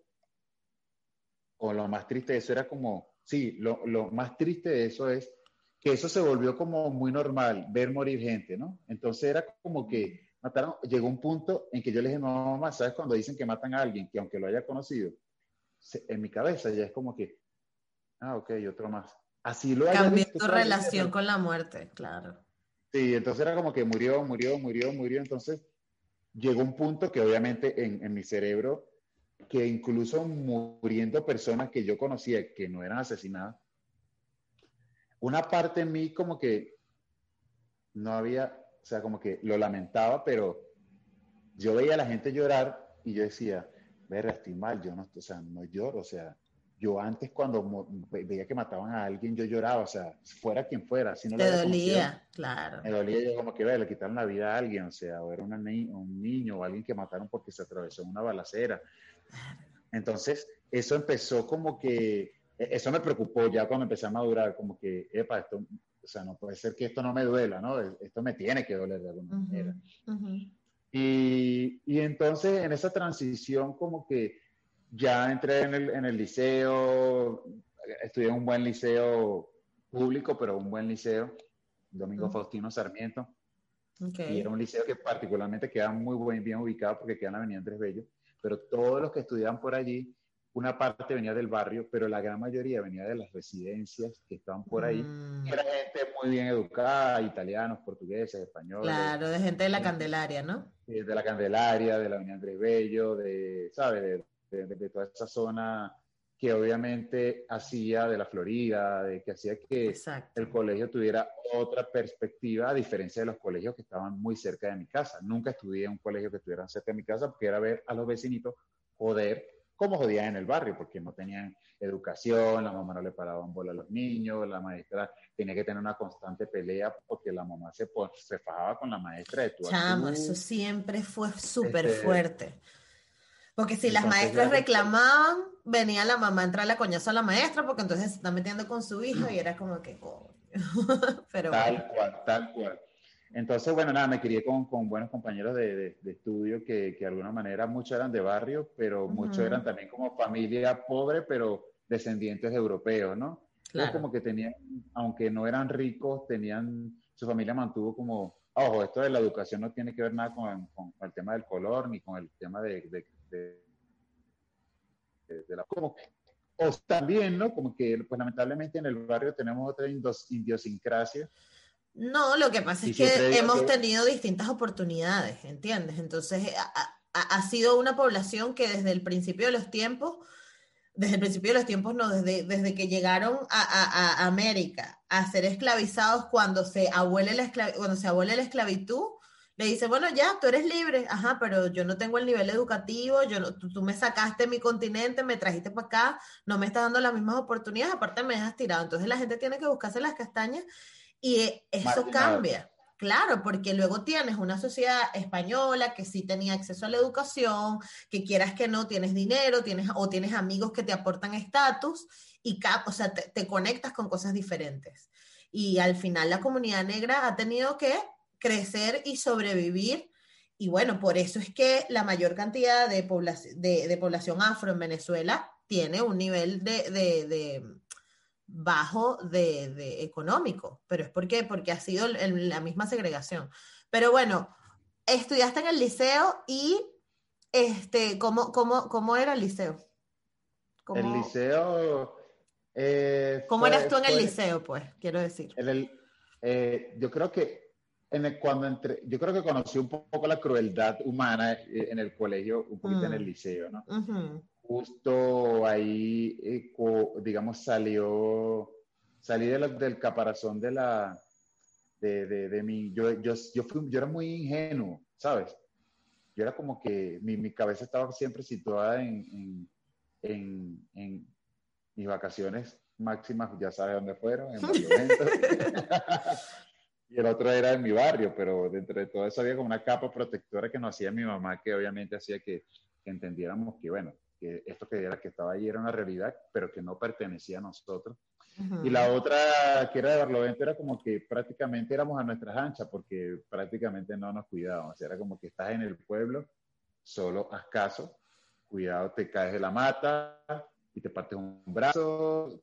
o lo más triste de eso era como, sí, lo, lo más triste de eso es que eso se volvió como muy normal, ver morir gente, ¿no? Entonces era como que mataron, llegó un punto en que yo le dije, no, mamá, ¿sabes cuando dicen que matan a alguien que aunque lo haya conocido, en mi cabeza ya es como que, ah, ok, otro más. Así lo Cambió tu relación con la muerte, claro. Sí, entonces era como que murió, murió, murió, murió. Entonces llegó un punto que obviamente en, en mi cerebro, que incluso muriendo personas que yo conocía que no eran asesinadas, una parte en mí como que no había, o sea, como que lo lamentaba, pero yo veía a la gente llorar y yo decía, ver, estoy mal, yo no, o sea, no lloro, o sea, yo antes cuando veía que mataban a alguien, yo lloraba, o sea, fuera quien fuera. Si no Te dolía, claro. Me dolía yo como que ve, le quitaron la vida a alguien, o sea, o era una un niño o alguien que mataron porque se atravesó una balacera. Entonces, eso empezó como que, e, eso me preocupó ya cuando empecé a madurar, como que, epa, esto, o sea, no puede ser que esto no me duela, ¿no? Esto me tiene que doler de alguna manera. y, y entonces, en esa transición, como que ya entré en el, en el liceo, estudié en un buen liceo público, pero un buen liceo, Domingo Faustino Sarmiento. Y era un liceo que particularmente queda muy bien ubicado porque queda en la Avenida Andrés Bello, pero todos los que estudiaban por allí, una parte venía del barrio, pero la gran mayoría venía de las residencias que estaban por ahí. Mm. Era gente muy bien educada, italianos, portugueses, españoles. Claro, de gente de la Candelaria, ¿no? De la Candelaria, de la Avenida Andrés Bello, de, ¿sabes? De, de, toda esa zona que obviamente hacía de la Florida, de que hacía que el colegio tuviera otra perspectiva a diferencia de los colegios que estaban muy cerca de mi casa. Nunca estudié en un colegio que estuviera cerca de mi casa porque era ver a los vecinitos joder como jodían en el barrio, porque no tenían educación, la mamá no le paraban bola a los niños, la maestra tenía que tener una constante pelea porque la mamá se, se fajaba con la maestra de tu Chamo, eso siempre fue súper este, fuerte. Porque si las maestras reclamaban, venía la mamá a entrar la coñazo a la maestra, porque entonces se está metiendo con su hijo y era como que, Pero tal cual, tal cual. Entonces, bueno, nada, me crié con, con buenos compañeros de, de, estudio que, que, de alguna manera muchos eran de barrio, pero muchos eran también como familia pobre, pero descendientes de europeos, ¿no? Claro. como que tenían, aunque no eran ricos, tenían, su familia mantuvo como, ojo, esto de la educación no tiene que ver nada con, con el tema del color ni con el tema de, de, la... Como, o también, ¿no? Como que, pues lamentablemente en el barrio tenemos otra idiosincrasia. No, lo que pasa es que hemos tenido distintas oportunidades, ¿entiendes? Entonces, ha, ha, sido una población que desde el principio de los tiempos, desde el principio de los tiempos, no, desde, desde que llegaron a, a América a ser esclavizados cuando se, abuele la cuando se abuele la esclavitud, le dice, bueno, ya, tú eres libre, ajá, pero yo no tengo el nivel educativo, yo no, tú, me sacaste de mi continente, me trajiste para acá, no me estás dando las mismas oportunidades, aparte me dejas tirado. Entonces la gente tiene que buscarse las castañas y eh, eso cambia. Claro, porque luego tienes una sociedad española que sí tenía acceso a la educación, que quieras que no, tienes dinero, tienes o tienes amigos que te aportan estatus y o sea, te, te, conectas con cosas diferentes. Y al final la comunidad negra ha tenido que crecer y sobrevivir. Y bueno, por eso es que la mayor cantidad de, población, de, población afro en Venezuela tiene un nivel de, bajo de, económico, pero es porque, porque ha sido la misma segregación. Pero bueno, estudiaste en el liceo y este, ¿cómo, cómo, cómo era el liceo? El liceo... Eh, ¿Cómo eras tú en el liceo, pues? Quiero decir. el, eh, yo creo que cuando entré, yo creo que conocí un poco la crueldad humana eh, en el colegio, un poquito en el mm. liceo, ¿no? Justo ahí, eh, digamos, salió, salí del caparazón de la, de, de, de mi, yo, yo, yo, fui, yo era muy ingenuo, ¿sabes? Yo era como que mi, mi cabeza estaba siempre situada en, en, en, mis vacaciones máximas, ya sabes dónde fueron, en y el otro era en mi barrio, pero dentro de todo eso había como una capa protectora que nos hacía mi mamá, que obviamente hacía que, entendiéramos que, bueno, que esto que era que estaba allí era una realidad, pero que no pertenecía a nosotros. Y la otra, que era de Barlovento, era como que prácticamente éramos a nuestras anchas, porque prácticamente no nos cuidábamos. Era como que estás en el pueblo, solo haz caso, cuidado, te caes de la mata y te partes un brazo,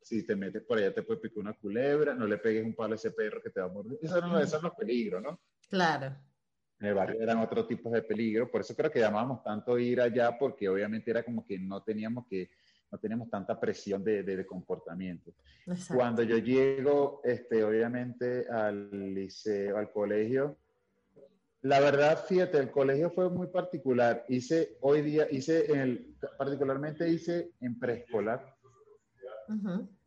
si te metes por allá te puede picar una culebra, no le pegues un palo a ese perro que te va a morder. Esos son, esos son los peligros, ¿no? Claro. En el barrio eran otros tipos de peligro, por eso creo que llamábamos tanto ir allá, porque obviamente era como que no teníamos que no teníamos tanta presión de, de, comportamiento. Cuando yo llego, este, obviamente, al liceo, al colegio, la verdad, fíjate, el colegio fue muy particular. Hice hoy día, hice en el, particularmente hice en preescolar.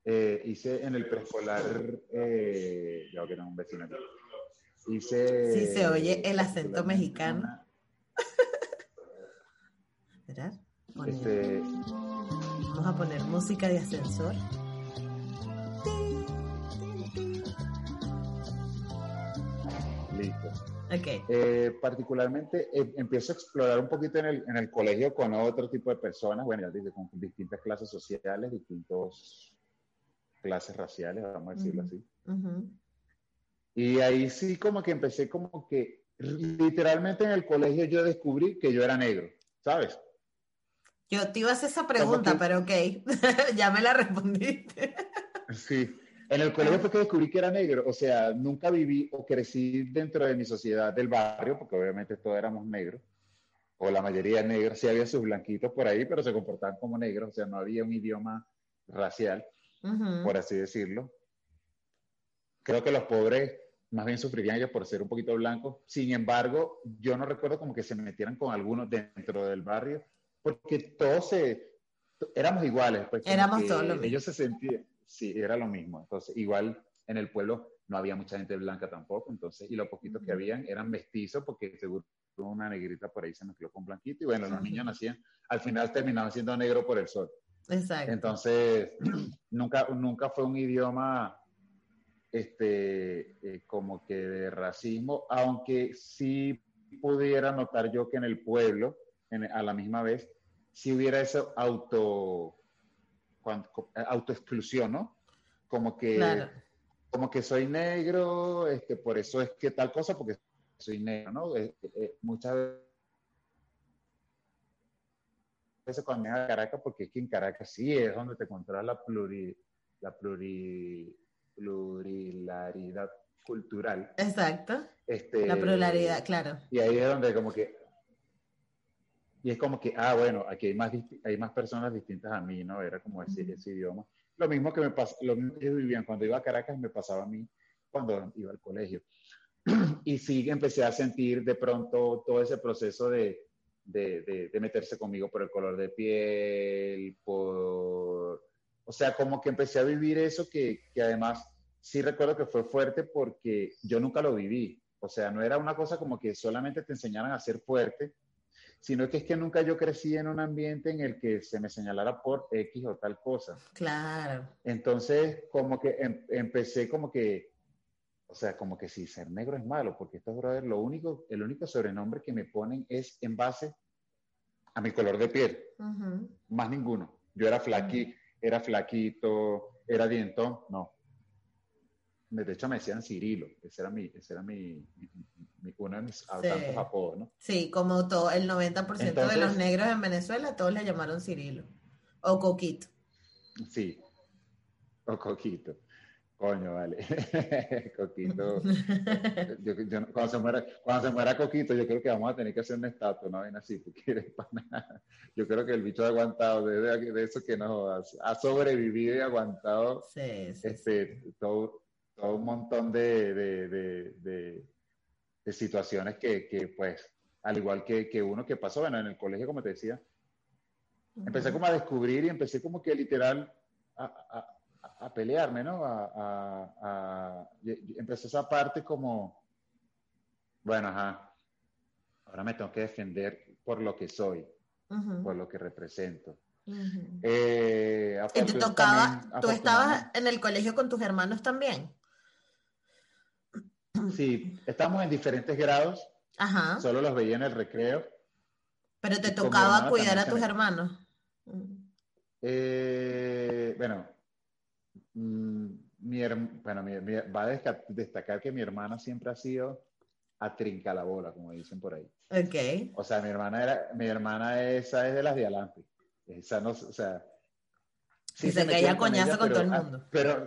Eh, hice en el preescolar, eh, yo que era un vecino aquí. Hice. Sí, se oye el acento mexicano. ¿Verdad? Este, Vamos a poner música de ascensor. Listo. Okay. Eh, particularmente eh, empiezo a explorar un poquito en el, en el, colegio con otro tipo de personas, bueno, ya dije, con distintas clases sociales, distintas clases raciales, vamos a decirlo así. Y ahí sí como que empecé como que literalmente en el colegio yo descubrí que yo era negro, ¿sabes? Yo te iba a hacer esa pregunta, pero ok, ya me la respondiste. sí, en el colegio fue que descubrí que era negro, o sea, nunca viví o crecí dentro de mi sociedad del barrio, porque obviamente todos éramos negros, o la mayoría negros, sí había sus blanquitos por ahí, pero se comportaban como negros, o sea, no había un idioma racial, por así decirlo. Creo que los pobres más bien sufrirían ellos por ser un poquito blancos. Sin embargo, yo no recuerdo como que se metieran con algunos dentro del barrio, porque todos se, éramos iguales. Pues, éramos todos lo mismo. Ellos se sentían, sí, era lo mismo. Entonces, igual en el pueblo no había mucha gente blanca tampoco, entonces, y los poquitos que habían eran mestizos, porque seguro una negrita por ahí se mezcló con blanquito, y bueno, los niños nacían, al final terminaban siendo negro por el sol. Exacto. Entonces, nunca, nunca fue un idioma este, eh, como que de racismo, aunque sí pudiera notar yo que en el pueblo, a la misma vez, si hubiera eso auto, autoexclusión, ¿no? Como que, como que soy negro, este, por eso es que tal cosa, porque soy negro, ¿no? Eh, eh, muchas veces cuando me a Caracas, porque es que en Caracas sí es donde te encuentras la pluri, la pluri, plurilaridad cultural. Exacto. Este, la pluralidad, claro. Y ahí es donde como que y es como que, ah, bueno, aquí hay más, hay más personas distintas a mí, ¿no? Era como ese, ese idioma. Lo mismo que me pasa, lo mismo que vivían cuando iba a Caracas me pasaba a mí cuando iba al colegio. Y sí empecé a sentir de pronto todo ese proceso de, de, de, meterse conmigo por el color de piel, por... O sea, como que empecé a vivir eso que, que además sí recuerdo que fue fuerte porque yo nunca lo viví. O sea, no era una cosa como que solamente te enseñaran a ser fuerte, sino que es que nunca yo crecí en un ambiente en el que se me señalara por X o tal cosa. Claro. Entonces, como que em, empecé como que, o sea, como que si ser negro es malo, porque estos brothers, lo único, el único sobrenombre que me ponen es en base a mi color de piel, más ninguno. Yo era flaqui, era flaquito, era dientón, no de hecho me decían Cirilo, ese era mi, ese era mi, tantos apodos, ¿no? Sí, como todo, el 90% de los negros en Venezuela, todos le llamaron Cirilo, o Coquito. Sí, o Coquito. Coño, vale. Coquito. cuando, se muera, cuando se muera Coquito, yo creo que vamos a tener que hacer un estatua, ¿no? Ven así, porque yo creo que el bicho ha aguantado de, de eso que nos ha, sobrevivido y aguantado sí, sí, este, todo, todo un montón de, de, de, situaciones que, que, pues, al igual que, que, uno que pasó, bueno, en el colegio, como te decía, empecé como a descubrir y empecé como que literal a, a, a pelearme, ¿no? A, empecé esa parte como, bueno, ajá, ahora me tengo que defender por lo que soy, por lo que represento. Eh, ¿Y te tocaba, tú estabas en el colegio con tus hermanos también? Sí, estamos en diferentes grados. Ajá. Solo los veía en el recreo. Pero te tocaba cuidar a tus hermanos. Eh, bueno, mm, mi, bueno, va a destacar que mi hermana siempre ha sido a trinca la bola, como dicen por ahí. Ok. O sea, mi hermana era, mi hermana esa es de las de adelante. Esa no, o sea. Sí, se, caía coñazo con todo el mundo. Pero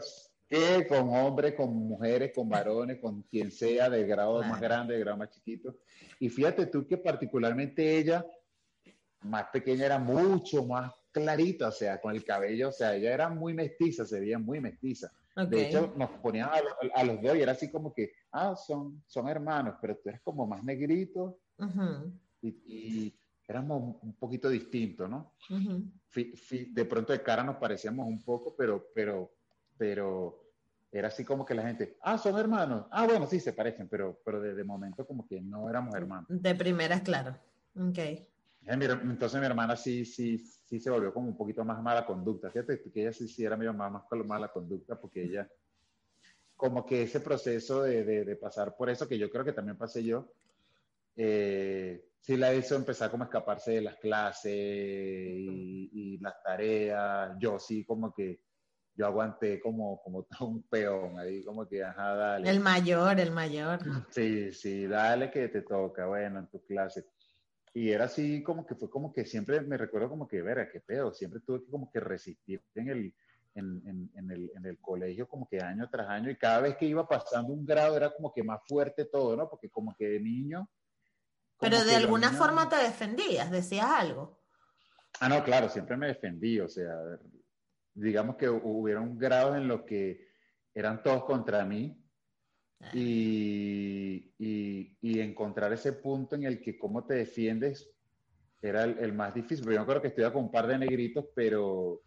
que con hombres, con mujeres, con varones, con quien sea, de grado más grande, de grado más chiquito. Y fíjate tú que particularmente ella, más pequeña, era mucho más clarita, o sea, con el cabello, o sea, ella era muy mestiza, se veía muy mestiza. De hecho, nos ponían a, los dos y era así como que, ah, son, son hermanos, pero tú eres como más negrito y, éramos un poquito distintos, ¿no? de pronto de cara nos parecíamos un poco, pero, pero, pero era así como que la gente, ah, son hermanos, ah, bueno, sí, se parecen, pero, pero de, momento como que no éramos hermanos. De primeras, claro. Ok. Entonces mi hermana sí, sí, sí se volvió como un poquito más mala conducta. Fíjate que ella sí, sí era medio más, más mala conducta porque ella, como que ese proceso de, de, pasar por eso, que yo creo que también pasé yo, eh, sí la hizo empezar como a escaparse de las clases y, las tareas. Yo sí como que, yo aguanté como, como un peón ahí, como que, ajá, dale. El mayor, el mayor. Sí, sí, dale que te toca, bueno, en tu clase. Y era así como que fue como que siempre me recuerdo como que, verga, qué pedo, siempre tuve que como que resistir en el, en, en, el, en el colegio como que año tras año y cada vez que iba pasando un grado era como que más fuerte todo, ¿no? Porque como que de niño... Pero de alguna forma te defendías, decías algo. Ah, no, claro, siempre me defendí, o sea, digamos que hubieron grados en los que eran todos contra mí y, y, encontrar ese punto en el que cómo te defiendes era el, más difícil. yo creo que estudiaba con un par de negritos, pero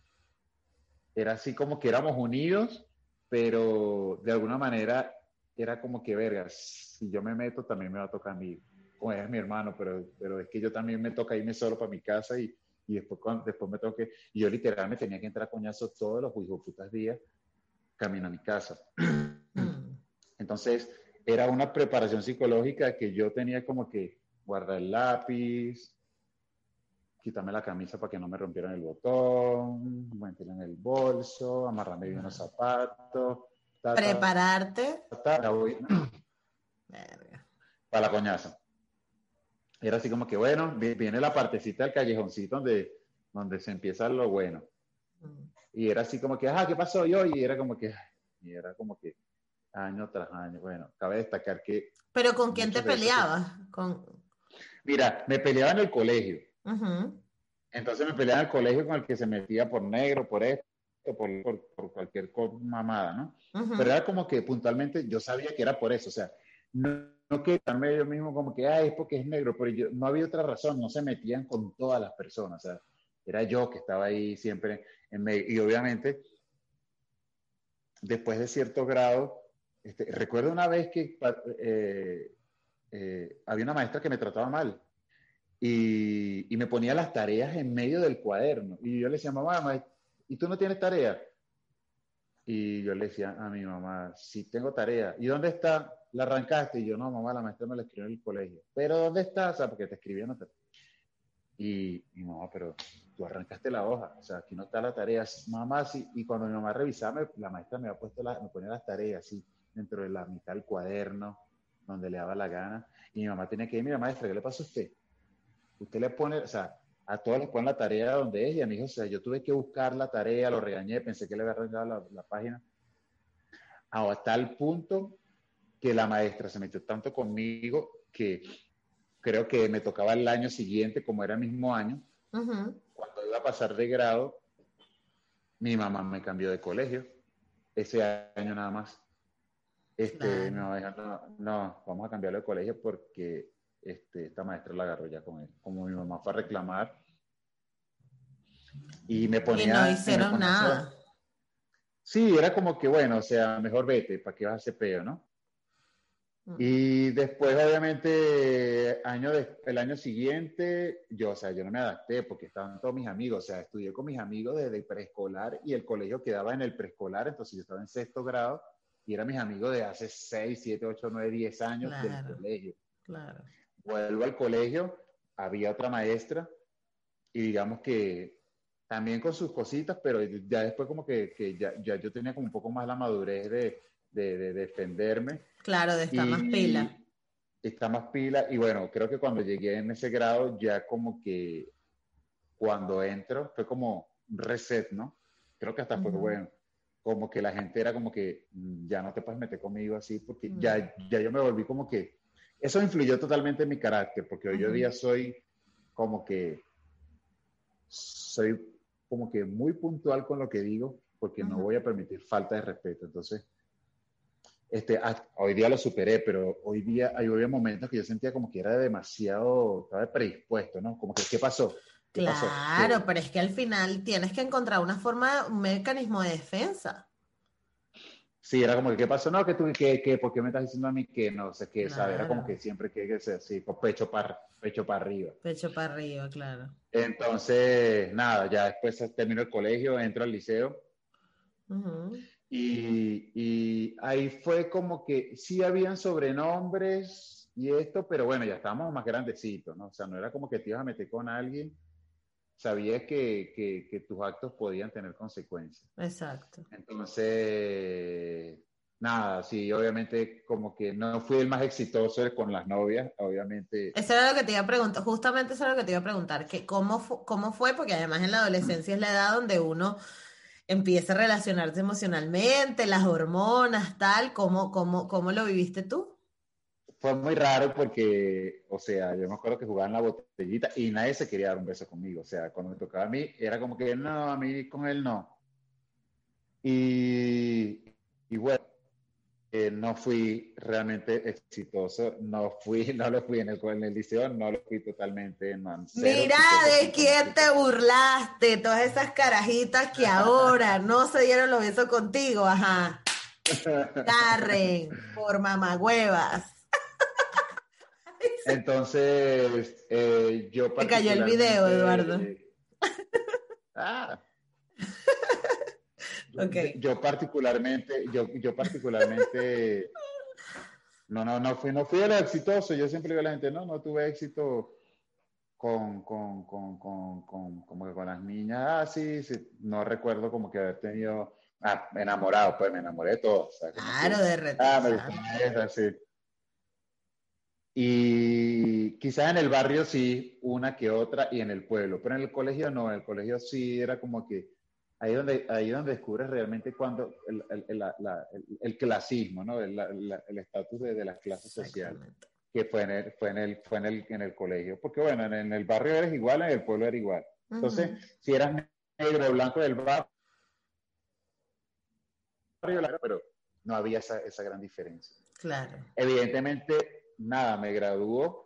era así como que éramos unidos, pero de alguna manera era como que, vergas, si yo me meto también me va a tocar a mí, como es mi hermano, pero, pero es que yo también me toca irme solo para mi casa y, y después, cuando, después me toque, y yo literalmente tenía que entrar a coñazo todos los putas días camino a mi casa. Entonces, era una preparación psicológica que yo tenía como que guardar el lápiz, quitarme la camisa para que no me rompieran el botón, meterla en el bolso, amarrarme bien los zapatos. Prepararte. para la coñaza. Era así como que, bueno, viene la partecita del callejoncito donde, donde se empieza lo bueno. Mm. Y era así como que, ah, ¿qué pasó yo? Y era como que, y era como que, año tras año. Bueno, cabe destacar que... ¿Pero con quién te peleabas? Con... Mira, me peleaba en el colegio. Entonces me peleaba en el colegio con el que se metía por negro, por esto, por, por, cualquier mamada, ¿no? Pero era como que puntualmente yo sabía que era por eso, o sea, no que también yo mismo como que, ah, es porque es negro, pero yo, no había otra razón, no se metían con todas las personas, era yo que estaba ahí siempre y obviamente, después de cierto grado, este, recuerdo una vez que eh, eh, había una maestra que me trataba mal y, me ponía las tareas en medio del cuaderno. Y yo le decía, mamá, ¿y tú no tienes tarea? Y yo le decía a mi mamá, sí tengo tarea. ¿Y dónde está? ¿La arrancaste? Y yo, no, mamá, la maestra me la escribió en el colegio. ¿Pero dónde está? O sea, porque te escribía no Y mi mamá, pero tú arrancaste la hoja, o sea, aquí no está la tarea. Mamá, sí. Y cuando mi mamá revisaba, la maestra me había puesto, la, me ponía las tareas, sí dentro de la mitad del cuaderno, donde le daba la gana. Y mi mamá tenía que ir, mira, maestra, ¿qué le pasa a usted? Usted le pone, o sea, a todos les pone la tarea donde es, y a mi hijo, o sea, yo tuve que buscar la tarea, lo regañé, pensé que le había arreglado la, página. A tal punto que la maestra se metió tanto conmigo que creo que me tocaba el año siguiente, como era el mismo año, cuando iba a pasar de grado, mi mamá me cambió de colegio, ese año nada más. Este, no, no, vamos a cambiarlo de colegio porque este, esta maestra la agarró ya con él. Como mi mamá fue a reclamar y me ponía... Y no hicieron nada. Sí, era como que, bueno, o sea, mejor vete, ¿para qué vas a hacer peo, no? Y después, obviamente, año el año siguiente, yo, o sea, yo no me adapté porque estaban todos mis amigos, o sea, estudié con mis amigos desde preescolar y el colegio quedaba en el preescolar, entonces yo estaba en sexto grado y eran mis amigos de hace 6, 7, 8, 9, 10 años del colegio. Claro. Vuelvo al colegio, había otra maestra y digamos que también con sus cositas, pero ya después como que, que ya, ya, yo tenía como un poco más la madurez de, de, de defenderme. Claro, de estar más pila. Está más pila y bueno, creo que cuando llegué en ese grado ya como que cuando entro fue como reset, ¿no? Creo que hasta fue bueno. Como que la gente era como que mm, ya no te puedes meter conmigo así porque ya, ya yo me volví como que... Eso influyó totalmente en mi carácter porque hoy día soy como que... Soy como que muy puntual con lo que digo porque no voy a permitir falta de respeto. Entonces, este, hoy día lo superé, pero hoy día hay había momentos que yo sentía como que era demasiado, estaba predispuesto, ¿no? Como que, ¿qué pasó? claro, pero es que al final tienes que encontrar una forma, un mecanismo de defensa. Sí, era como que, ¿qué pasó? No, que tú, que, que, ¿por qué me estás diciendo a mí que no sé qué? ¿sabes? Era como que siempre que, que ser así, pecho para pecho para arriba. Pecho para arriba, claro. Entonces, nada, ya después termino el colegio, entro al liceo. Y, y, ahí fue como que sí habían sobrenombres y esto, pero bueno, ya estábamos más grandecitos, ¿no? O sea, no era como que te ibas a meter con alguien, sabías que, que, que tus actos podían tener consecuencias. Exacto. Entonces, nada, sí, obviamente como que no fui el más exitoso con las novias, obviamente. Eso era lo que te iba a preguntar, justamente eso era lo que te iba a preguntar, que cómo, cómo fue, porque además en la adolescencia es la edad donde uno empieza a relacionarse emocionalmente, las hormonas, tal, ¿cómo, cómo, cómo lo viviste tú? Fue muy raro porque, o sea, yo me acuerdo que jugaba en la botellita y nadie se quería dar un beso conmigo. O sea, cuando me tocaba a mí, era como que no, a mí con él no. Y, y bueno, no fui realmente exitoso, no fui, no lo fui en el, en el liceo, no lo fui totalmente en Mira de quién te burlaste, todas esas carajitas que ahora no se dieron los besos contigo, ajá. Carren, por mamagüevas. Entonces, eh, yo... Te cayó el video, Eduardo. ah. Yo particularmente, yo, yo particularmente, no, no, no fui, no fui el exitoso. Yo siempre digo a la gente, no, no tuve éxito con, con, con, con, como que con las niñas. Ah, sí, sí, no recuerdo como que haber tenido, ah, enamorado, pues me enamoré de todo. claro, de repente. Ah, me gustó sí. Y quizás en el barrio sí, una que otra, y en el pueblo, pero en el colegio no, en el colegio sí era como que ahí donde, ahí donde descubres realmente cuando el, el, el, clasismo, ¿no? El estatus de, de, la clase social, que fue en, el, fue, en el, fue en, el, en el colegio. Porque bueno, en, el barrio eres igual, en el pueblo eres igual. Entonces, si eras negro o blanco del barrio, pero no había esa, esa gran diferencia. Claro. Evidentemente, nada, me graduó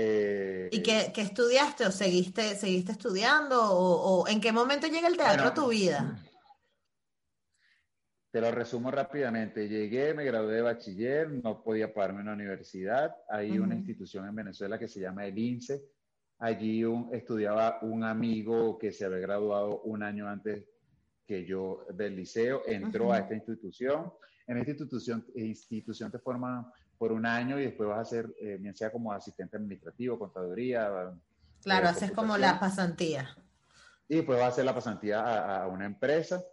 eh, ¿Y qué, estudiaste o seguiste, seguiste estudiando o, en qué momento llega el teatro a tu vida? Te lo resumo rápidamente. Llegué, me gradué de bachiller, no podía pagarme una universidad. Hay una institución en Venezuela que se llama el INSE. Allí estudiaba un amigo que se había graduado un año antes que yo del liceo, entró a esta institución. En esta institución, institución te forman por un año y después vas a hacer, eh, bien sea como asistente administrativo, contaduría. Claro, eh, haces como la pasantía. Y después vas a hacer la pasantía a, una empresa.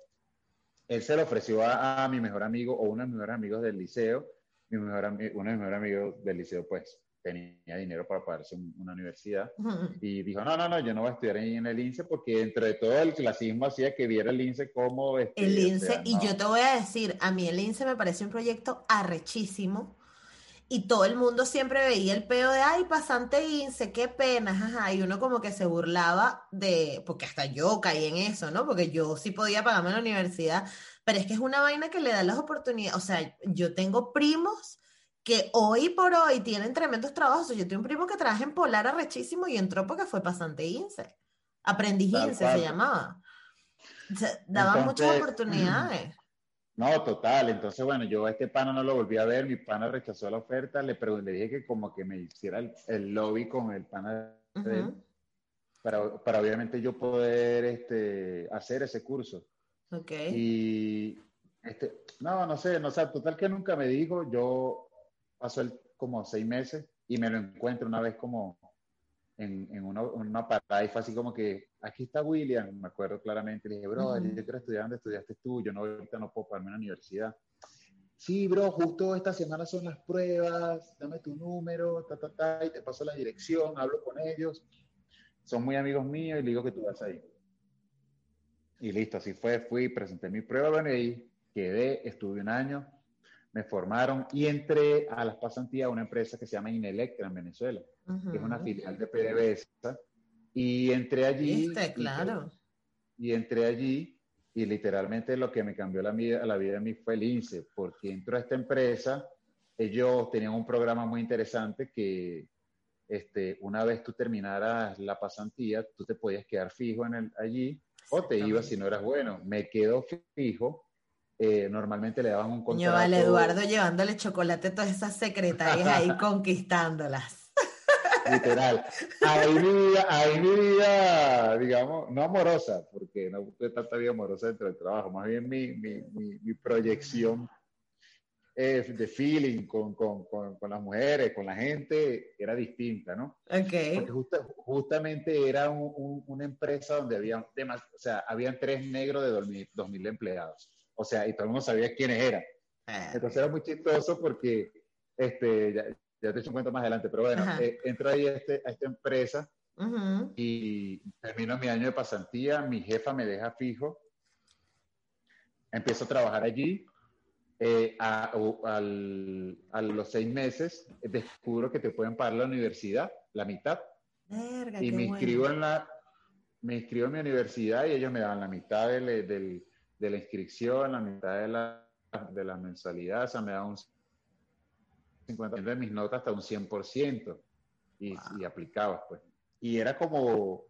Él se lo ofreció a, mi mejor amigo o uno de mis mejores amigos del liceo. Mi mejor, uno de mis mejores amigos del liceo, pues, tenía dinero para pagarse una universidad. Y dijo, no, no, no, yo no voy a estudiar en el INSE porque entre todo el clasismo hacía que viera el INSE como... Este, el INSE, y yo te voy a decir, a mí el INSE me parece un proyecto arrechísimo y todo el mundo siempre veía el peo de, ay, pasante INSE, qué pena, ajá, y uno como que se burlaba de, porque hasta yo caí en eso, ¿no? Porque yo sí podía pagarme la universidad, pero es que es una vaina que le da las oportunidades, o sea, yo tengo primos que hoy por hoy tienen tremendos trabajos, yo tengo un primo que trabaja en Polar arrechísimo y entró porque fue pasante INSE, aprendiz INSE se llamaba. daba muchas oportunidades. No, total. Entonces, bueno, yo a este pana no lo volví a ver, mi pana rechazó la oferta, le pregunté, le dije que como que me hiciera el, lobby con el pana para, para, obviamente yo poder este, hacer ese curso. Ok. Y, este, no, no sé, no sé, total que nunca me dijo, yo pasó el, como seis meses y me lo encuentro una vez como en, en una, una, parada y fue así como que, aquí está William, me acuerdo claramente, le dije, bro, yo quiero estudiar donde estudiaste tú, yo no, ahorita no puedo pagarme una universidad. Sí, bro, justo esta semana son las pruebas, dame tu número, ta, ta, ta, y te paso la dirección, hablo con ellos. Son muy amigos míos y le digo que tú vas ahí. Y listo, así fue, fui, presenté mi prueba, bueno, y quedé, estuve un año, me formaron y entré a las pasantías a una empresa que se llama Inelectra en Venezuela, que es una filial de PDVSA. Y entré allí. claro. Y, entré allí y literalmente lo que me cambió la vida, la vida de mí fue el INSE, porque entró a esta empresa, ellos tenían un programa muy interesante que este, una vez tú terminaras la pasantía, tú te podías quedar fijo en el, allí o te ibas si no eras bueno. Me quedo fijo eh, normalmente le daban un contrato. Yo vale, Eduardo llevándole chocolate a todas esas secretarias ahí conquistándolas. Literal. Ahí mi vida, ahí mi vida, digamos, no amorosa, porque no tuve tanta vida amorosa dentro del trabajo, más bien mi, mi, mi, proyección eh, de feeling con, con, con, las mujeres, con la gente, era distinta, ¿no? Ok. Porque justamente era un, una empresa donde había, o sea, habían tres negros de 2.000 empleados o sea, y todo el mundo sabía quiénes eran. Ah. Entonces era muy chistoso porque, este, ya, ya te echo un cuento más adelante, pero bueno, eh, entro ahí a, este, a esta empresa y termino mi año de pasantía, mi jefa me deja fijo, empiezo a trabajar allí, eh, a, al, a, los seis meses descubro que te pueden pagar la universidad, la mitad, y me inscribo en la, me inscribo en mi universidad y ellos me dan la mitad del, del de la inscripción, la mitad de la, de la mensualidad, o sea, me da un 50% de mis notas hasta un 100% y, y aplicabas, pues. Y era como,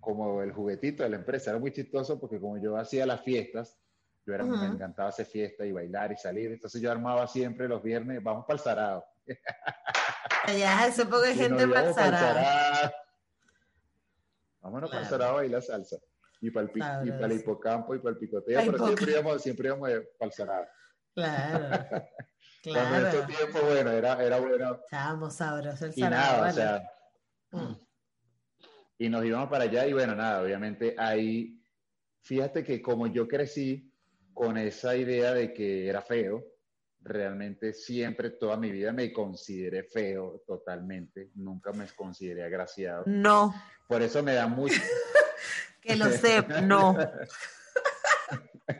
como el juguetito de la empresa, era muy chistoso porque como yo hacía las fiestas, yo era, me encantaba hacer fiesta y bailar y salir, entonces yo armaba siempre los viernes, vamos para el Sarao. Ya, eso porque gente para el Sarao. Vámonos para el Sarao a bailar salsa y para el, y para el hipocampo y para el picoteo, pero siempre íbamos, siempre íbamos para el Claro. claro. En ese tiempo, bueno, era, era bueno. Estábamos sabrosos el Y nada, o sea. Mm. Y nos íbamos para allá y bueno, nada, obviamente ahí, fíjate que como yo crecí con esa idea de que era feo, realmente siempre toda mi vida me consideré feo totalmente, nunca me consideré agraciado. No. Por eso me da mucho, que lo sepa, no.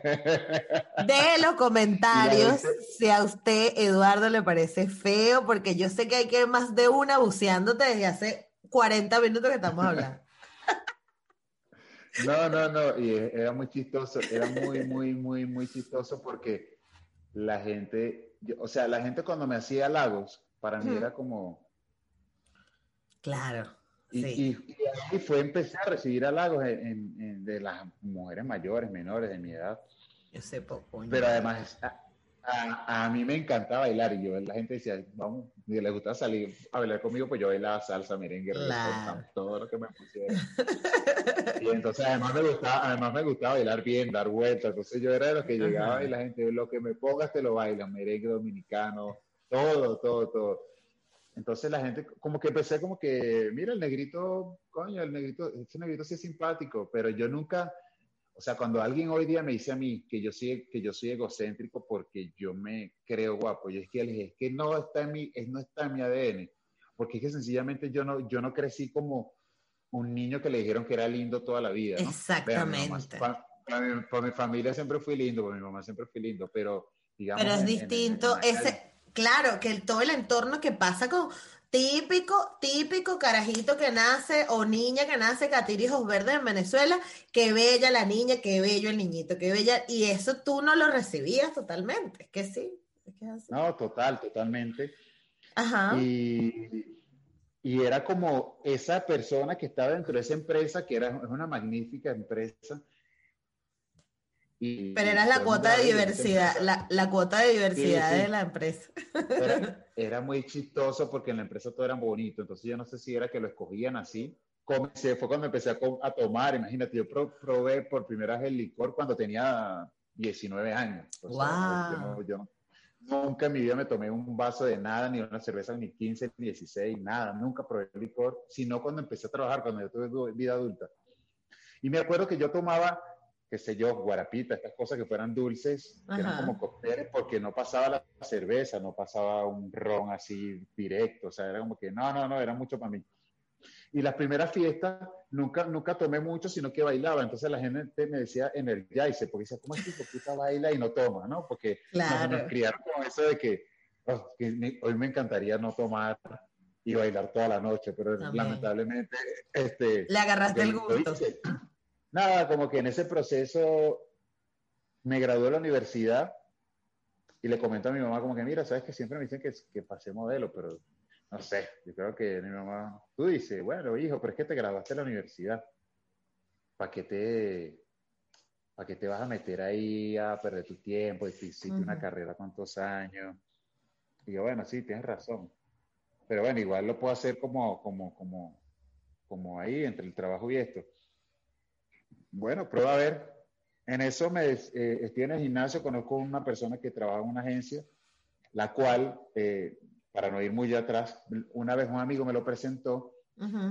De los comentarios si a usted, Eduardo, le parece feo, porque yo sé que hay que más de una buceándote desde hace 40 minutos que estamos hablando. No, no, no, y era muy chistoso, era muy, muy, muy, muy chistoso porque la gente, o sea, la gente cuando me hacía halagos, para mí era como... Claro. Y, y, fue empezar a recibir halagos de las mujeres mayores, menores de mi edad. Yo sé poco. Pero además, a, a, mí me encantaba bailar y yo, la gente decía, vamos, si les gustaba salir a bailar conmigo, pues yo bailaba salsa, merengue, todo lo que me pusiera. y entonces además me, gustaba, además me gustaba bailar bien, dar vueltas. Entonces yo era de los que llegaba y la gente, lo que me pongas te lo baila, merengue dominicano, todo, todo, todo. Entonces la gente, como que empecé como que, mira, el negrito, coño, el negrito, ese negrito sí es simpático, pero yo nunca, o sea, cuando alguien hoy día me dice a mí que yo soy, que yo soy egocéntrico porque yo me creo guapo, yo es que, es que no está en mi, es, no está en mi ADN, porque es que sencillamente yo no, yo no crecí como un niño que le dijeron que era lindo toda la vida. Exactamente. por, mi familia siempre fui lindo, por mi mamá siempre fui lindo, pero digamos... Pero es distinto, ese Claro, que el, todo el entorno que pasa con típico, típico carajito que nace o niña que nace catirijos verdes en Venezuela, que bella la niña, que bello el niñito, que bella, y eso tú no lo recibías totalmente, es que sí. No, total, totalmente. Ajá. Y, y, era como esa persona que estaba dentro de esa empresa, que era una magnífica empresa, pero era la cuota de diversidad, la, cuota de diversidad de la empresa. Era, muy chistoso porque en la empresa todo era bonito, entonces yo no sé si era que lo escogían así. Comencé, fue cuando empecé a, tomar, imagínate, yo probé por primera vez el licor cuando tenía 19 años. wow. yo, Nunca en mi vida me tomé un vaso de nada, ni una cerveza, ni 15, ni 16, nada. Nunca probé licor, sino cuando empecé a trabajar, cuando yo tuve vida adulta. Y me acuerdo que yo tomaba, qué sé yo, guarapita, estas cosas que fueran dulces, que eran como cócteles, porque no pasaba la cerveza, no pasaba un ron así directo. O sea, era como que, no, no, no, era mucho para mí. Y las primeras fiestas nunca, nunca tomé mucho, sino que bailaba. Entonces la gente me decía energize, porque decía, ¿cómo es que poquita baila y no toma? ¿no? Porque nos, criaron con eso de que, oh, hoy me encantaría no tomar y bailar toda la noche, pero lamentablemente... Este, Le agarraste el gusto. Nada, como que en ese proceso me gradué de la universidad y le comento a mi mamá como que, mira, sabes que siempre me dicen que, que pasé modelo, pero no sé, yo creo que mi mamá, tú dices, bueno, hijo, pero es que te graduaste de la universidad. ¿Para qué te, para qué te vas a meter ahí a perder tu tiempo? Hiciste una carrera cuántos años. Y yo, bueno, sí, tienes razón. Pero bueno, igual lo puedo hacer como, como, como, como ahí, entre el trabajo y esto. Bueno, prueba a ver. En eso me, eh, estoy en el gimnasio, conozco una persona que trabaja en una agencia, la cual eh, para no ir muy atrás, una vez un amigo me lo presentó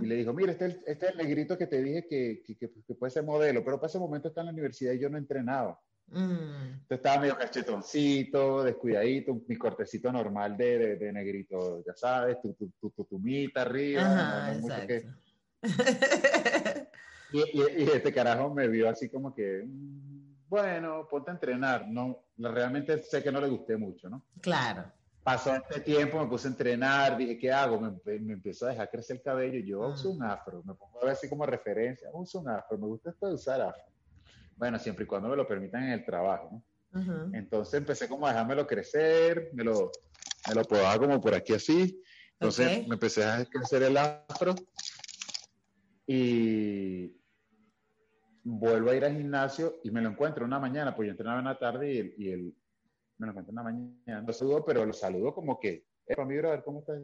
y le dijo, mira, este, este, es el negrito que te dije que, que, que, puede ser modelo, pero para ese momento está en la universidad y yo no entrenaba. Mm. Entonces estaba medio cachetoncito, descuidadito, mi cortecito normal de, de, negrito, ya sabes, tu, tu, tu, tu tumita arriba. y, y, este carajo me vio así como que, mm, bueno, ponte a entrenar. No, realmente sé que no le gusté mucho, ¿no? Claro pasó este tiempo, me puse a entrenar, dije, ¿qué hago? Me, me empezó a dejar crecer el cabello y yo uso un afro, me pongo a ver así como referencia, uso un afro, me gusta esto de usar afro. Bueno, siempre y cuando me lo permitan en el trabajo, ¿no? Entonces empecé como a dejármelo crecer, me lo, me lo podaba como por aquí así, entonces me empecé a crecer el afro y vuelvo a ir al gimnasio y me lo encuentro una mañana, pues yo entrenaba en la tarde y el, y el, me lo encontré en la mañana, lo saludo, pero lo saludo como que, para mi brother, ¿cómo estás?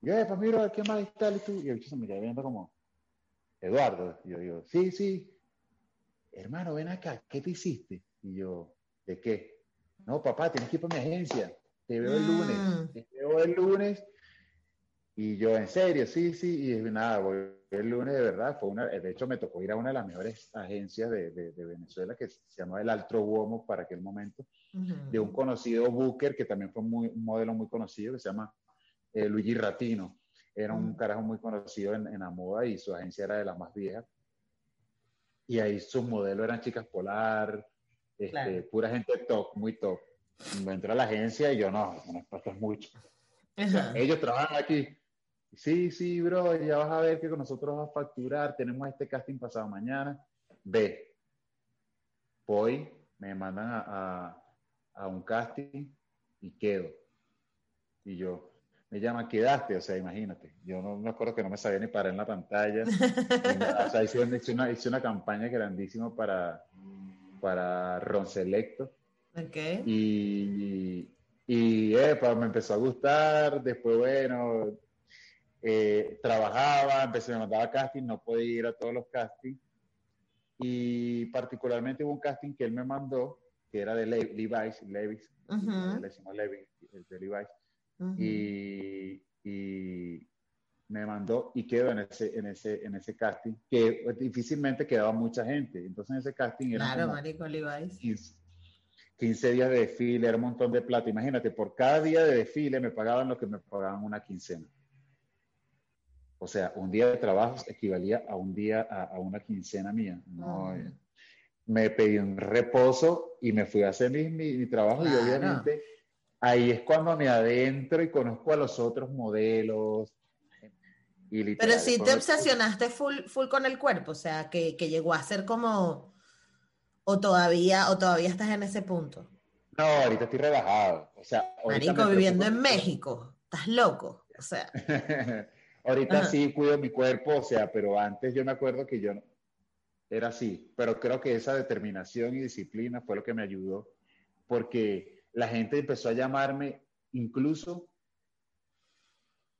Y, para mi brother, ¿qué más tal? Y, tú? y el bicho se me queda viendo como, Eduardo. Y yo digo, sí, sí. Hermano, ven acá, ¿qué te hiciste? Y yo, ¿de qué? No, papá, tienes que ir para mi agencia. Te veo el lunes. Mm. Te veo el lunes. Y yo, en serio, sí, sí. Y nada, voy el lunes de verdad. Fue una, de hecho, me tocó ir a una de las mejores agencias de, de, Venezuela que se llama el Altro Uomo para aquel momento de un conocido Booker, que también fue muy, un modelo muy conocido, que se llama eh, Luigi Ratino. Era un carajo muy conocido en, en, la moda y su agencia era de las más viejas. Y ahí sus modelos eran chicas polar, este, pura gente top, muy top. Me entró a la agencia y yo, no, no es mucho. ellos trabajan aquí. Sí, sí, bro, ya vas a ver que con nosotros vas a facturar, tenemos este casting pasado mañana. Ve, voy, me mandan a a un casting y quedo. Y yo, me llama, quedaste, o sea, imagínate, yo no me acuerdo que no me sabía ni parar en la pantalla. o sea, hice, una, hice una campaña grandísima para, para Ron Selecto. Okay. Y, y, me empezó a gustar, después, bueno, eh, trabajaba, empecé, me mandaba casting, no podía ir a todos los castings. Y particularmente hubo un casting que él me mandó, que era de Levi's, Levi's, le decimos Levi, de Levi's, y, y, me mandó y quedó en ese, en ese, en ese casting, que difícilmente quedaba mucha gente. Entonces en ese casting era claro, marico, Levi's. 15, días de desfile, era un montón de plata. Imagínate, por cada día de desfile me pagaban lo que me pagaban una quincena. O sea, un día de trabajo equivalía a un día, a, una quincena mía. No, me pedí un reposo y me fui a hacer mi, trabajo y obviamente ahí es cuando me adentro y conozco a los otros modelos. Y Pero si te obsesionaste full, full con el cuerpo, o sea, que, llegó a ser como, o todavía, o todavía estás en ese punto. No, ahorita estoy relajado. O sea, Marico, viviendo en México, estás loco, o sea. ahorita sí cuido mi cuerpo, o sea, pero antes yo me acuerdo que yo era así, pero creo que esa determinación y disciplina fue lo que me ayudó, porque la gente empezó a llamarme incluso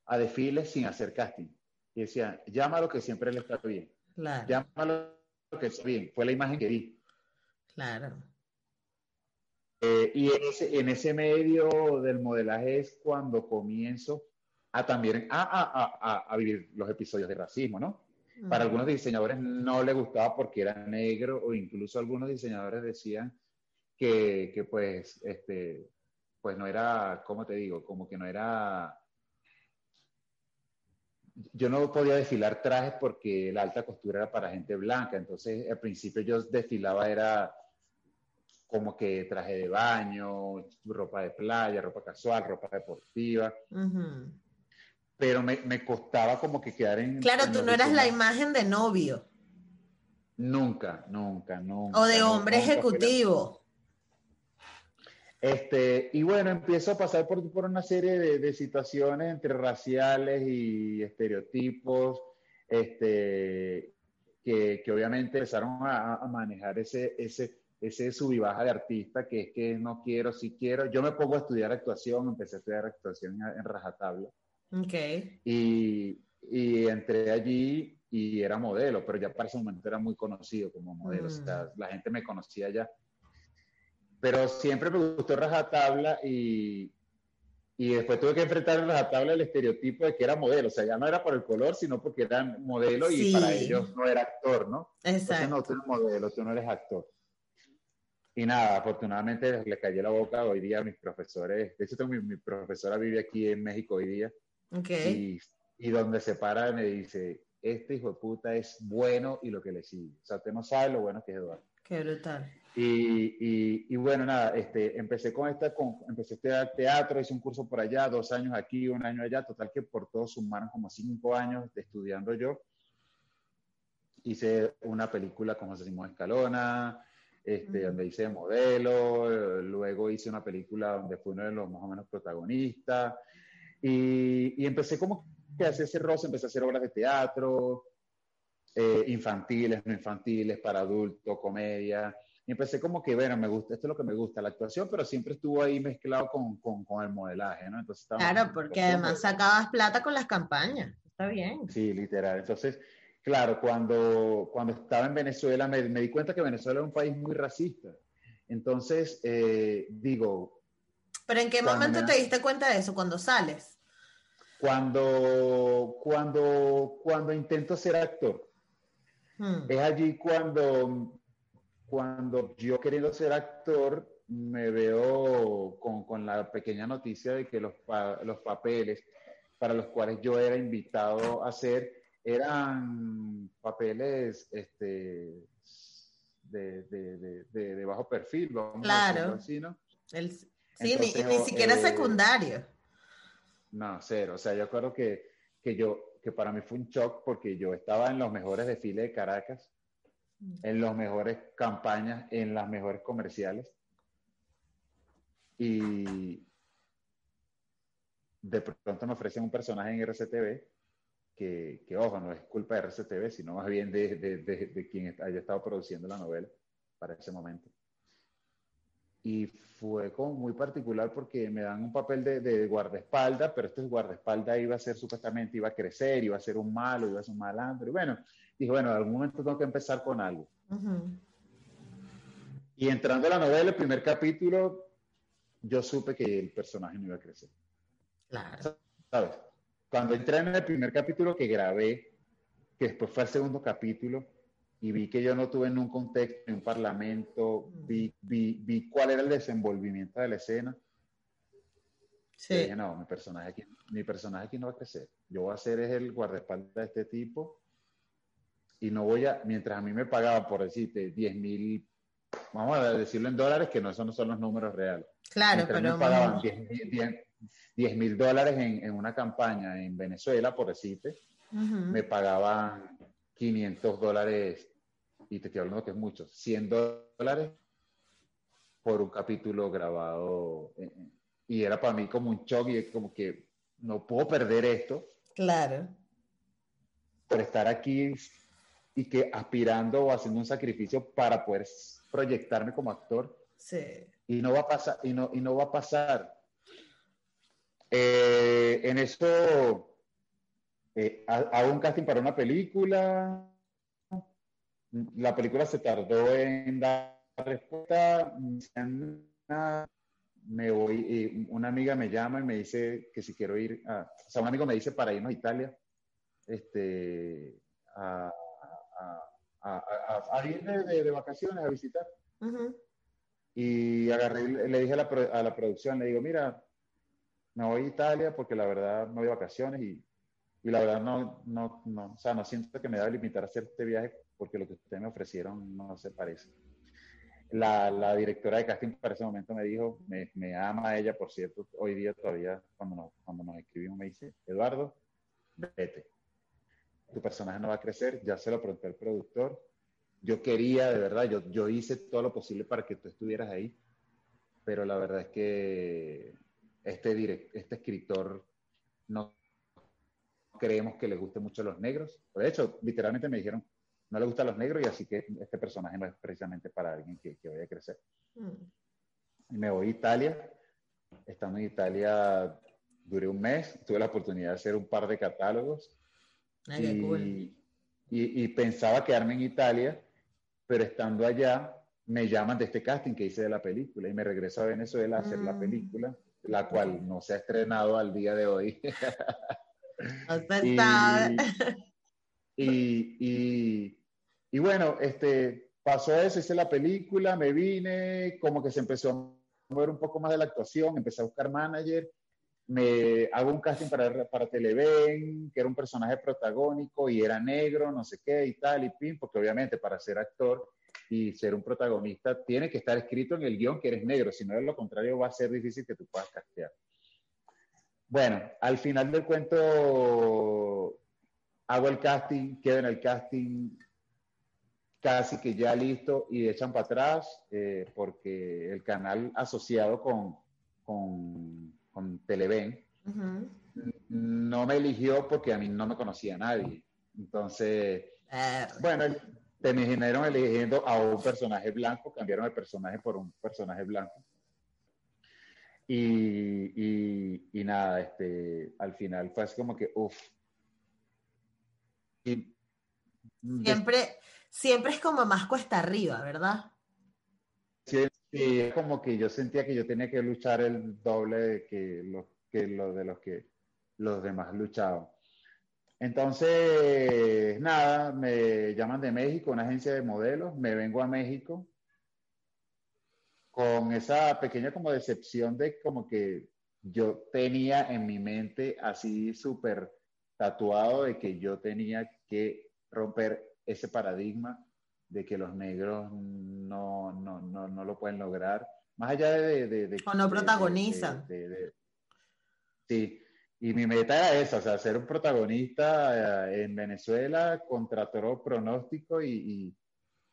a desfiles sin hacer casting. Y decían, llámalo que siempre le está bien. Claro. Llámalo que está bien. Fue la imagen que vi. Claro. Eh, y en ese, en ese medio del modelaje es cuando comienzo a también a, a, a, a vivir los episodios de racismo, ¿no? Para algunos diseñadores no le gustaba porque era negro o incluso algunos diseñadores decían que, que pues, este, pues no era, ¿cómo te digo? Como que no era... Yo no podía desfilar trajes porque la alta costura era para gente blanca, entonces al principio yo desfilaba era como que traje de baño, ropa de playa, ropa casual, ropa deportiva. Pero me, me, costaba como que quedar en... Claro, tú no eras la imagen de novio. Nunca, nunca, nunca. O de hombre ejecutivo. Este, y bueno, empiezo a pasar por, por una serie de, de, situaciones entre raciales y estereotipos, este, que, que obviamente empezaron a, a, manejar ese, ese, ese sub y baja de artista, que es que no quiero, si quiero. Yo me pongo a estudiar actuación, empecé a estudiar actuación en, en rajatabla. Okay. Y, y entré allí y era modelo, pero ya para ese momento era muy conocido como modelo, mm. o sea, la gente me conocía ya pero siempre me gustó rajatabla y, y después tuve que enfrentar en rajatabla el estereotipo de que era modelo, o sea, ya no era por el color, sino porque eran modelo y para ellos no era actor, ¿no? Exacto. Entonces, no, tú eres modelo, tú no eres actor. Y nada, afortunadamente le cayó la boca hoy día a mis profesores. De hecho, tengo, mi, mi, profesora vive aquí en México hoy día. Okay. Y, y donde se para me dice, este hijo de puta es bueno y lo que le sigue. O sea, usted no sabe lo bueno que es Eduardo. Qué brutal. Y, y, y, bueno, nada, este, empecé con esta, con, empecé a estudiar teatro, hice un curso por allá, dos años aquí, un año allá, total que por todos sumaron como cinco años de estudiando yo. Hice una película con José Simón Escalona, este, uh -huh. donde hice modelo, luego hice una película donde fui uno de los más o menos protagonistas, y, y empecé como que a hacer ese roce, empecé a hacer obras de teatro, eh, infantiles, no infantiles, para adultos, comedia, y empecé como que, bueno, me gusta, esto es lo que me gusta, la actuación, pero siempre estuvo ahí mezclado con, con, con el modelaje, ¿no? Entonces, claro, porque además sacabas plata con las campañas, está bien. Sí, literal. Entonces, claro, cuando, cuando estaba en Venezuela me, me di cuenta que Venezuela era un país muy racista. Entonces, eh, digo... ¿Pero en qué momento me... te diste cuenta de eso? ¿Cuando sales? Cuando, cuando, cuando intento ser actor. Hmm. Es allí cuando cuando yo queriendo ser actor, me veo con, con la pequeña noticia de que los, pa, los, papeles para los cuales yo era invitado a hacer eran papeles este, de, de, de, de bajo perfil, vamos claro. así, ¿no? El, sí, Entonces, ni, ni, siquiera eh, secundario. No, cero. O sea, yo creo que, que yo, que para mí fue un shock porque yo estaba en los mejores desfiles de Caracas en las mejores campañas, en las mejores comerciales. Y de pronto me ofrecen un personaje en RCTV que, que ojo, no es culpa de RCTV, sino más bien de, de, de, de, quien haya estado produciendo la novela para ese momento. Y fue como muy particular porque me dan un papel de, de guardaespaldas, pero este guardaespaldas iba a ser supuestamente, iba a crecer, iba a ser un malo, iba a ser un malandro. Y bueno, dije, bueno, en algún momento tengo que empezar con algo. Uh -huh. Y entrando a la novela, el primer capítulo, yo supe que el personaje no iba a crecer. Claro. ¿Sabes? Cuando entré en el primer capítulo que grabé, que después fue el segundo capítulo, y vi que yo no tuve en un contexto, en un parlamento, vi, vi, vi cuál era el desenvolvimiento de la escena. Sí. Y dije, no, mi personaje, aquí, mi personaje aquí no va a crecer. Yo voy a ser es el guardaespaldas de este tipo y no voy a, mientras a mí me pagaban por decirte 10 mil, vamos a decirlo en dólares, que no, esos no son los números reales. Claro, mientras pero... me pagaban 10 mil dólares en, en, una campaña en Venezuela, por decirte, uh -huh. me pagaban 500 dólares, y te estoy hablando que es mucho, 100 dólares por un capítulo grabado. Y era para mí como un shock y es como que no puedo perder esto. Claro. Por estar aquí y que aspirando o haciendo un sacrificio para poder proyectarme como actor. Sí. Y no va a pasar, y no, y no va a pasar. Eh, en eso eh, hago un casting para una película. La película se tardó en dar respuesta. Me me voy, y una amiga me llama y me dice que si quiero ir, a, o sea, un amigo me dice para irnos a Italia, este, a, ir de, vacaciones, a visitar. Y agarré, le dije a la, a la producción, le digo, mira, me voy a Italia porque la verdad no voy de vacaciones y, y, la verdad no, no, no, o sea, no siento que me deba limitar a hacer este viaje porque lo que ustedes me ofrecieron no se parece. La, la directora de casting para ese momento me dijo, me, me, ama ella, por cierto, hoy día todavía cuando nos, cuando nos escribimos me dice, Eduardo, vete. Tu personaje no va a crecer, ya se lo pregunté al productor. Yo quería, de verdad, yo, yo hice todo lo posible para que tú estuvieras ahí, pero la verdad es que este, este escritor no creemos que le guste mucho a los negros. De hecho, literalmente me dijeron, no le gustan los negros y así que este personaje no es precisamente para alguien que, que vaya a crecer. Mm. Y me voy a Italia. Estando en Italia duré un mes, tuve la oportunidad de hacer un par de catálogos. y, y, pensaba quedarme en Italia, pero estando allá me llaman de este casting que hice de la película y me regreso a Venezuela a hacer la mm. película la cual no se ha estrenado al día de hoy. y, y, bueno, este, pasó eso, hice la película, me vine, como que se empezó a mover un poco más de la actuación, empecé a buscar manager, me hago un casting para, para Televen, que era un personaje protagónico y era negro, no sé qué y tal, y pin, porque obviamente para ser actor y ser un protagonista, tiene que estar escrito en el guion que eres negro, si no es lo contrario va a ser difícil que tú puedas castear. Bueno, al final del cuento hago el casting, quedo en el casting casi que ya listo y echan para atrás eh, porque el canal asociado con, con, con Televen no me eligió porque a mí no me conocía nadie. Entonces, bueno, terminaron eligiendo a un personaje blanco, cambiaron el personaje por un personaje blanco. Y, y, nada, este, al final fue así como que, uff. Siempre, siempre es como más cuesta arriba, ¿verdad? Sí, sí, como que yo sentía que yo tenía que luchar el doble de que los que lo de los que los demás luchaban. Entonces, nada, me llaman de México, una agencia de modelos, me vengo a México con esa pequeña como decepción de como que yo tenía en mi mente así súper tatuado de que yo tenía que romper ese paradigma de que los negros no, no, no, no lo pueden lograr, más allá de... de, o no protagonizan. sí, y mi meta era esa, o sea, ser un protagonista eh, en Venezuela contra todo pronóstico y, y,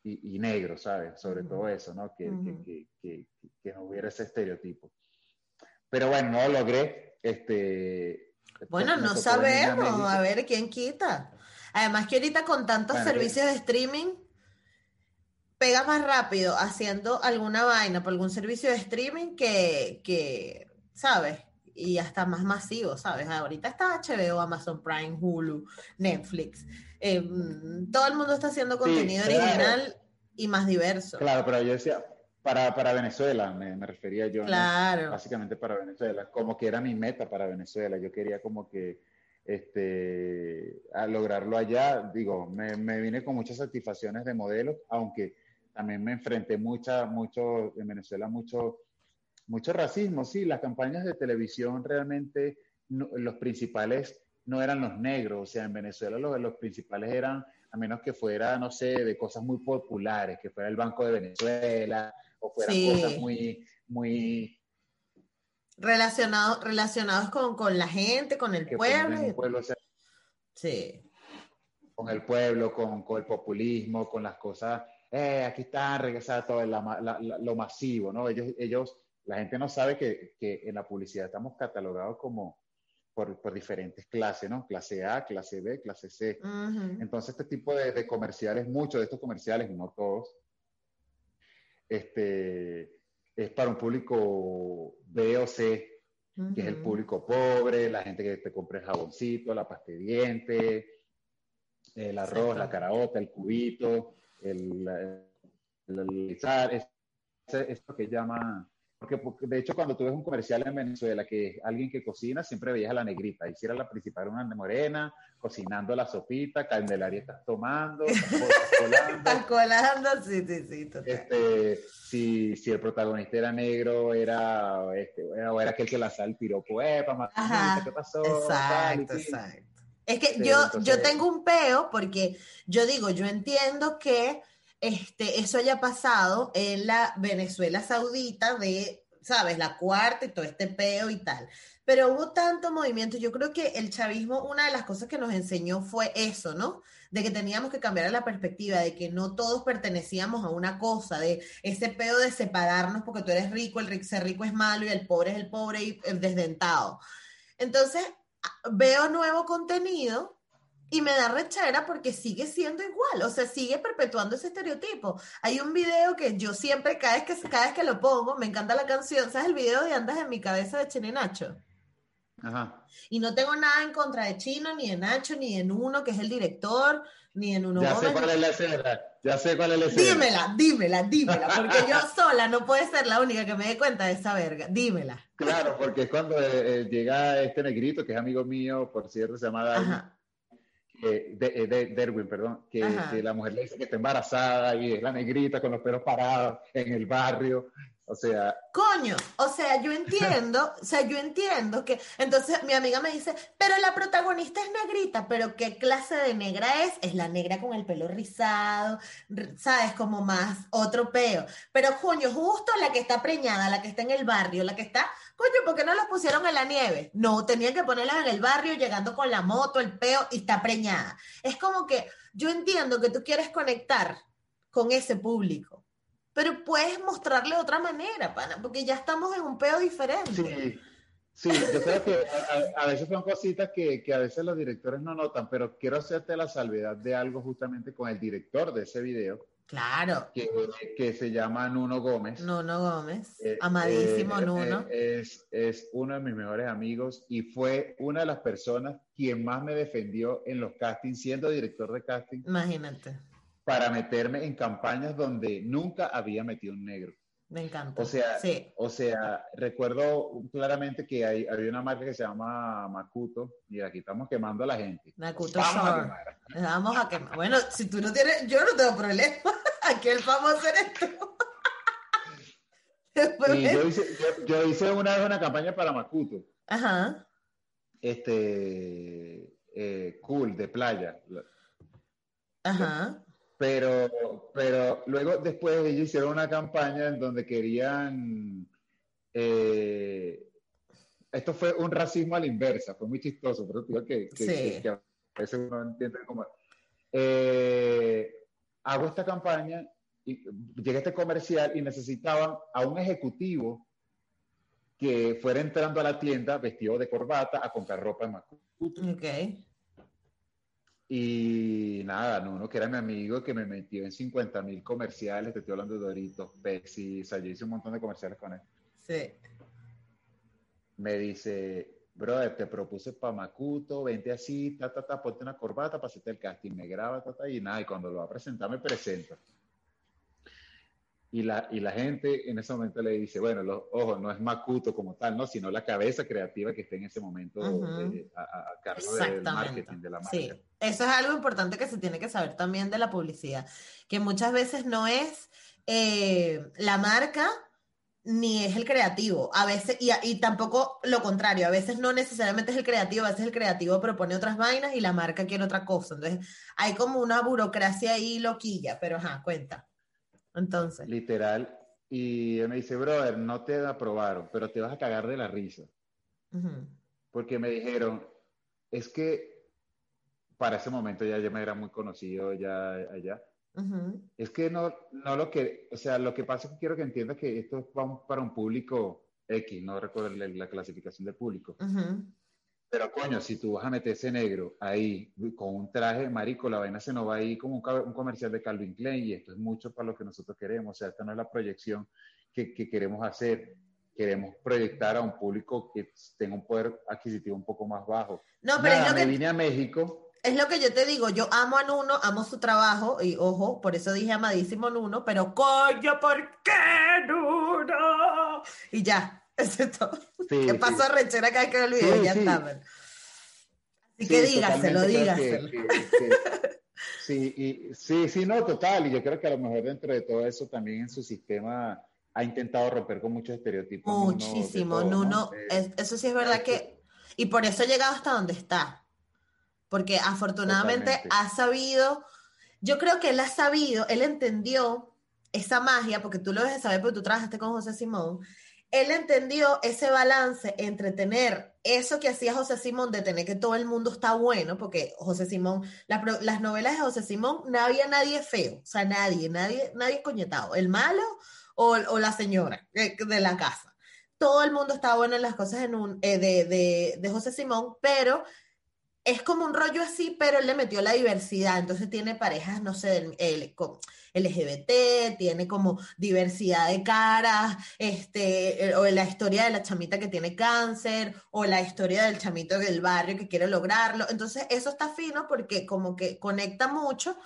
y, negro, ¿sabes? Sobre todo eso, ¿no? Que, que, que, que, no hubiera ese estereotipo. Pero bueno, no lo logré. Este, bueno, no sabemos, a ver quién quita. Además que ahorita con tantos servicios de streaming, pega más rápido haciendo alguna vaina por algún servicio de streaming que, que ¿sabes? Y hasta más masivo, ¿sabes? Ahorita está HBO, Amazon Prime, Hulu, Netflix. Eh, todo el mundo está haciendo contenido original y más diverso. Claro, pero yo decía, para, para Venezuela, me, me, refería yo. Claro. Básicamente para Venezuela, como que era mi meta para Venezuela. Yo quería como que este, a lograrlo allá, digo, me, me vine con muchas satisfacciones de modelos, aunque también me enfrenté mucha, mucho, en Venezuela, mucho mucho racismo, sí, las campañas de televisión realmente, los principales no eran los negros, o sea, en Venezuela los, los principales eran, a menos que fuera, no sé, de cosas muy populares, que fuera el Banco de Venezuela, o fueran cosas muy, muy... Relacionados, relacionados con, la gente, con el pueblo. sí. Con el pueblo, con, con, el populismo, con las cosas, eh, aquí están regresando todo lo masivo, ¿no? Ellos, ellos la gente no sabe que, que en la publicidad estamos catalogados como por, por, diferentes clases, ¿no? Clase A, clase B, clase C. Entonces, este tipo de, de, comerciales, muchos de estos comerciales, no todos, este, es para un público B o C, que es el público pobre, la gente que te compra el jaboncito, la pasta de diente, el arroz, la caraota, el cubito, el, el, el, esto que llama porque, de hecho cuando tú ves un comercial en Venezuela que alguien que cocina, siempre veías a la negrita. Hiciera la principal una morena, cocinando la sopita, Candelaria estás tomando, estás colando. sí, sí, sí, Este, si, si el protagonista era negro, era, este, o era aquel que la sal tiró poema, ¿qué pasó? Exacto, exacto. Es que yo, yo tengo un peo porque yo digo, yo entiendo que este, eso haya pasado en la Venezuela Saudita de, ¿sabes? La cuarta y todo este peo y tal. Pero hubo tanto movimiento. Yo creo que el chavismo, una de las cosas que nos enseñó fue eso, ¿no? De que teníamos que cambiar la perspectiva, de que no todos pertenecíamos a una cosa, de ese peo de separarnos porque tú eres rico, el ser rico es malo y el pobre es el pobre y el desdentado. Entonces, veo nuevo contenido y me da rechera porque sigue siendo igual, o sea, sigue perpetuando ese estereotipo. Hay un video que yo siempre, cada vez que, cada vez que lo pongo, me encanta la canción, ¿sabes el video de Andas en mi cabeza de Chino y Nacho? Ajá. Y no tengo nada en contra de Chino, ni de Nacho, ni de Nuno, que es el director, ni de Nuno Ya sé cuál es la escena, ya sé cuál es la escena. Dímela, dímela, dímela, porque yo sola no puede ser la única que me dé cuenta de esa verga, dímela. Claro, porque es cuando eh, eh, llega este negrito, que es amigo mío, por cierto, se llama Dani, de, de, Derwin, perdón, que, la mujer le dice que está embarazada y es la negrita con los pelos parados en el barrio. O sea. Coño, o sea, yo entiendo, o sea, yo entiendo que. Entonces mi amiga me dice, pero la protagonista es negrita, pero ¿qué clase de negra es? Es la negra con el pelo rizado, ¿sabes? Como más otro peo. Pero coño, justo la que está preñada, la que está en el barrio, la que está. Coño, ¿por qué no la pusieron en la nieve? No, tenían que ponerla en el barrio, llegando con la moto, el peo, y está preñada. Es como que yo entiendo que tú quieres conectar con ese público pero puedes mostrarle de otra manera, pana, porque ya estamos en un peo diferente. Sí, sí yo creo que a, veces son cositas que, que, a veces los directores no notan, pero quiero hacerte la salvedad de algo justamente con el director de ese video. Claro. Que, que se llama Nuno Gómez. Nuno Gómez, eh, amadísimo eh, Nuno. Eh, es, es uno de mis mejores amigos y fue una de las personas quien más me defendió en los castings, siendo director de casting. Imagínate para meterme en campañas donde nunca había metido un negro. Me encanta. O sea, o sea recuerdo claramente que hay, había una marca que se llama Makuto y aquí estamos quemando a la gente. Makuto Vamos a quemar. Vamos a quemar. Bueno, si tú no tienes, yo no tengo problema. Aquí el famoso eres tú. yo, hice, yo, hice, una vez una campaña para Makuto. Ajá. Este, eh, cool, de playa. Ajá. Pero, pero luego después ellos hicieron una campaña en donde querían... Eh, esto fue un racismo a la inversa, fue muy chistoso, pero digo que, que, a veces uno entiende cómo... Eh, hago esta campaña, y llega este comercial y necesitaban a un ejecutivo que fuera entrando a la tienda vestido de corbata a comprar ropa en Macuto. Okay. Y nada, uno que era mi amigo que me metió en 50 mil comerciales, te estoy hablando de Doritos, Pepsi, o sea, yo hice un montón de comerciales con él. Sí. Me dice, brother, te propuse para Macuto, vente así, ta, ta, ta, ponte una corbata, pasate el casting, me graba, ta, ta, y nada, y cuando lo va a presentar me presenta. Y la, y la gente en ese momento le dice, bueno, los, ojo, no es Macuto como tal, ¿no? sino la cabeza creativa que esté en ese momento a, cargo del marketing de la marca. Sí, eso es algo importante que se tiene que saber también de la publicidad, que muchas veces no es eh, la marca ni es el creativo, a veces, y, y, tampoco lo contrario, a veces no necesariamente es el creativo, a veces el creativo propone otras vainas y la marca quiere otra cosa, entonces hay como una burocracia ahí loquilla, pero ajá, cuenta. Entonces. Literal. Y él me dice, brother, no te aprobaron, pero te vas a cagar de la risa. Porque me dijeron, es que para ese momento ya yo me era muy conocido ya allá. Es que no, no lo que, o sea, lo que pasa es que quiero que entiendas que esto es para un público X, no recuerdo la, clasificación del público. Pero coño, si tú vas a meter ese negro ahí con un traje marico, la vaina se nos va ahí como un, comercial de Calvin Klein y esto es mucho para lo que nosotros queremos. O sea, esta no es la proyección que, queremos hacer. Queremos proyectar a un público que tenga un poder adquisitivo un poco más bajo. No, pero es lo me vine a México. Es lo que yo te digo, yo amo a Nuno, amo su trabajo y ojo, por eso dije amadísimo Nuno, pero coño, ¿por qué Nuno? no. Y ya, eso es todo. ¿Qué pasó a rechera cada vez que veo el video? ya está. Así que dígaselo, dígaselo. sí, y, sí, sí, no, total. Y yo creo que a lo mejor dentro de todo eso también en su sistema ha intentado romper con muchos estereotipos. Muchísimo, Nuno. eso sí es verdad que... Y por eso ha llegado hasta donde está. Porque afortunadamente ha sabido... Yo creo que él ha sabido, él entendió esa magia, porque tú lo debes saber porque tú trabajaste con José Simón, él entendió ese balance entre tener eso que hacía José Simón de tener que todo el mundo está bueno, porque José Simón, las novelas de José Simón, no había nadie feo, o sea, nadie, nadie, nadie coñetado, el malo o, la señora de la casa. Todo el mundo estaba bueno en las cosas en un, eh, de, de José Simón, pero es como un rollo así, pero él le metió la diversidad, entonces tiene parejas, no sé, el, LGBT, tiene como diversidad de caras, este, o la historia de la chamita que tiene cáncer, o la historia del chamito del barrio que quiere lograrlo, entonces eso está fino porque como que conecta mucho,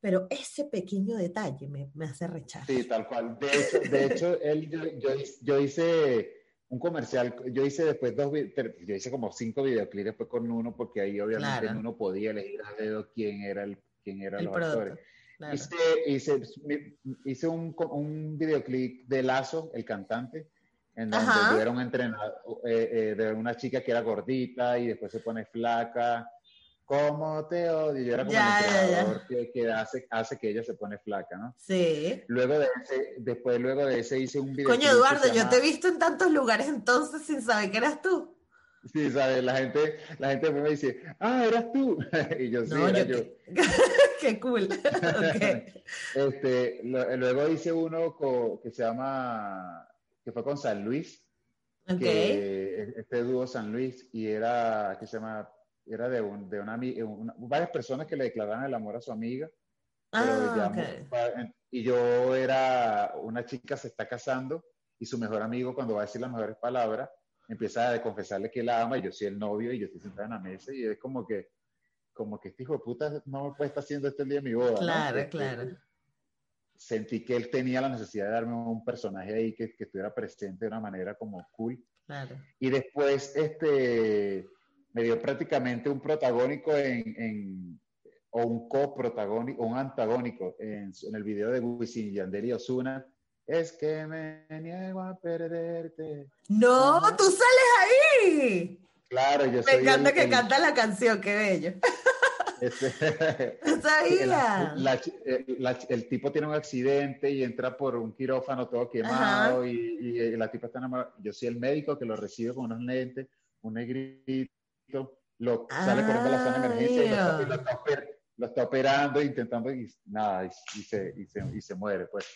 pero ese pequeño detalle me, hace rechazar. Sí, tal cual. De hecho, de hecho él, yo, yo hice un comercial, yo hice después dos, yo hice como cinco videoclips después con uno, porque ahí obviamente uno podía elegir a dedo quién era el, quién era el los actores. Hice, hice, un, un, videoclip de Lazo, el cantante, en donde tuvieron entrenado eh, eh, de una chica que era gordita y después se pone flaca ¿Cómo te odio? Yo era como el entrenador Que, hace, hace, que ella se pone flaca, ¿no? Sí. Luego de ese, después luego de ese hice un video. Coño, Eduardo, yo te he visto en tantos lugares entonces sin saber que eras tú. Sí, ¿sabes? La gente, la gente me dice, ah, eras tú. y yo sí, era yo. Qué cool. este, luego hice uno que se llama, que fue con San Luis. Okay. este dúo San Luis y era, que se llama era de, un, de una, una, varias personas que le declaraban el amor a su amiga. Ah, Y yo era, una chica se está casando y su mejor amigo cuando va a decir las mejores palabras empieza a confesarle que la ama y yo soy el novio y yo estoy sentada en la mesa y es como que, como que este hijo de puta no me puede estar haciendo este el día de mi boda. Claro, este, claro. Sentí que él tenía la necesidad de darme un personaje ahí que, que estuviera presente de una manera como cool. Claro. Y después, este, me dio prácticamente un protagónico en, o un coprotagónico, un antagónico en, en, el video de Wisin y Yandel y Osuna. Es que me niego a perderte. No, tú sales ahí. Claro, yo soy. Me encanta que canta la canción, qué bello. Este, el tipo tiene un accidente y entra por un quirófano todo quemado y, y, la tipa está enamorada. Yo soy el médico que lo recibe con unos lentes, un negrito lo sale corriendo a la zona de emergencia y lo, está, operando, intentando y nada, y, se, y, se, y se muere. Pues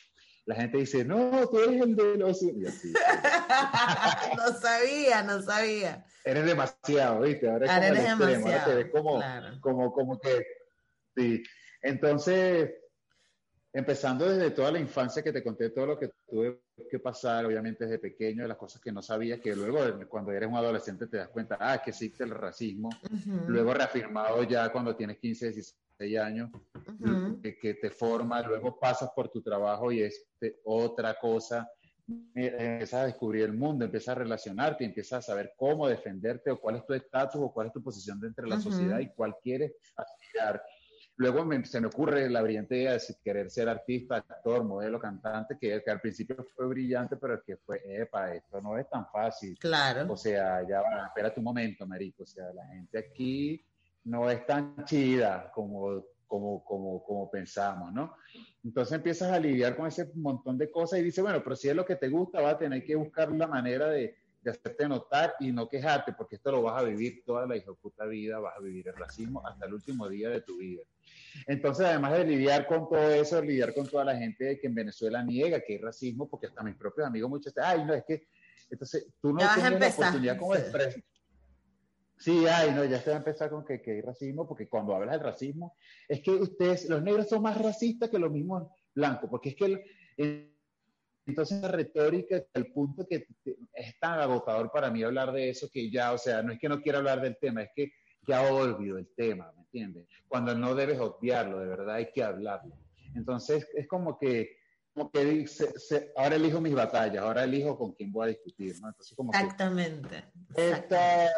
la gente dice, no, tú eres el de los... no sabía, no sabía. Eres demasiado, ¿viste? Ahora, Ahora eres demasiado. Ahora te ves como, como, como que... Sí. Entonces, empezando desde toda la infancia que te conté todo lo que tuve que pasar, obviamente desde pequeño, de las cosas que no sabía, que luego cuando eres un adolescente te das cuenta, ah, que existe el racismo, luego reafirmado ya cuando tienes 15, 16 años, que, te forma, luego pasas por tu trabajo y es otra cosa, empiezas a descubrir el mundo, empiezas a relacionarte, empiezas a saber cómo defenderte o cuál es tu estatus o cuál es tu posición dentro de la sociedad y cuál quieres aspirar Luego se me ocurre la brillante idea de querer ser artista, actor, modelo, cantante, que, al principio fue brillante, pero que fue, epa, esto no es tan fácil. Claro. O sea, ya va, espérate un momento, Marico. O sea, la gente aquí no es tan chida como, como, como, como pensamos, ¿no? Entonces empiezas a lidiar con ese montón de cosas y dices, bueno, pero si es lo que te gusta, va a tener que buscar la manera de, de hacerte notar y no quejarte, porque esto lo vas a vivir toda la hijo puta vida, vas a vivir el racismo hasta el último día de tu vida. Entonces, además de lidiar con todo eso, lidiar con toda la gente que en Venezuela niega que hay racismo, porque hasta mis propios amigos muchos dicen, ay, no, es que, entonces, tú no tienes la oportunidad como expresión. Sí, ay, no, ya se va a empezar con que, que, hay racismo, porque cuando hablas del racismo, es que ustedes, los negros son más racistas que los mismos blancos, porque es que entonces la retórica, el punto que es tan agotador para mí hablar de eso, que ya, o sea, no es que no quiera hablar del tema, es que ya olvido el tema, ¿me entiendes? Cuando no debes obviarlo, de verdad hay que hablarlo. Entonces es como que como que dice, ahora elijo mis batallas, ahora elijo con quién voy a discutir, ¿no? Entonces, como exactamente. esta,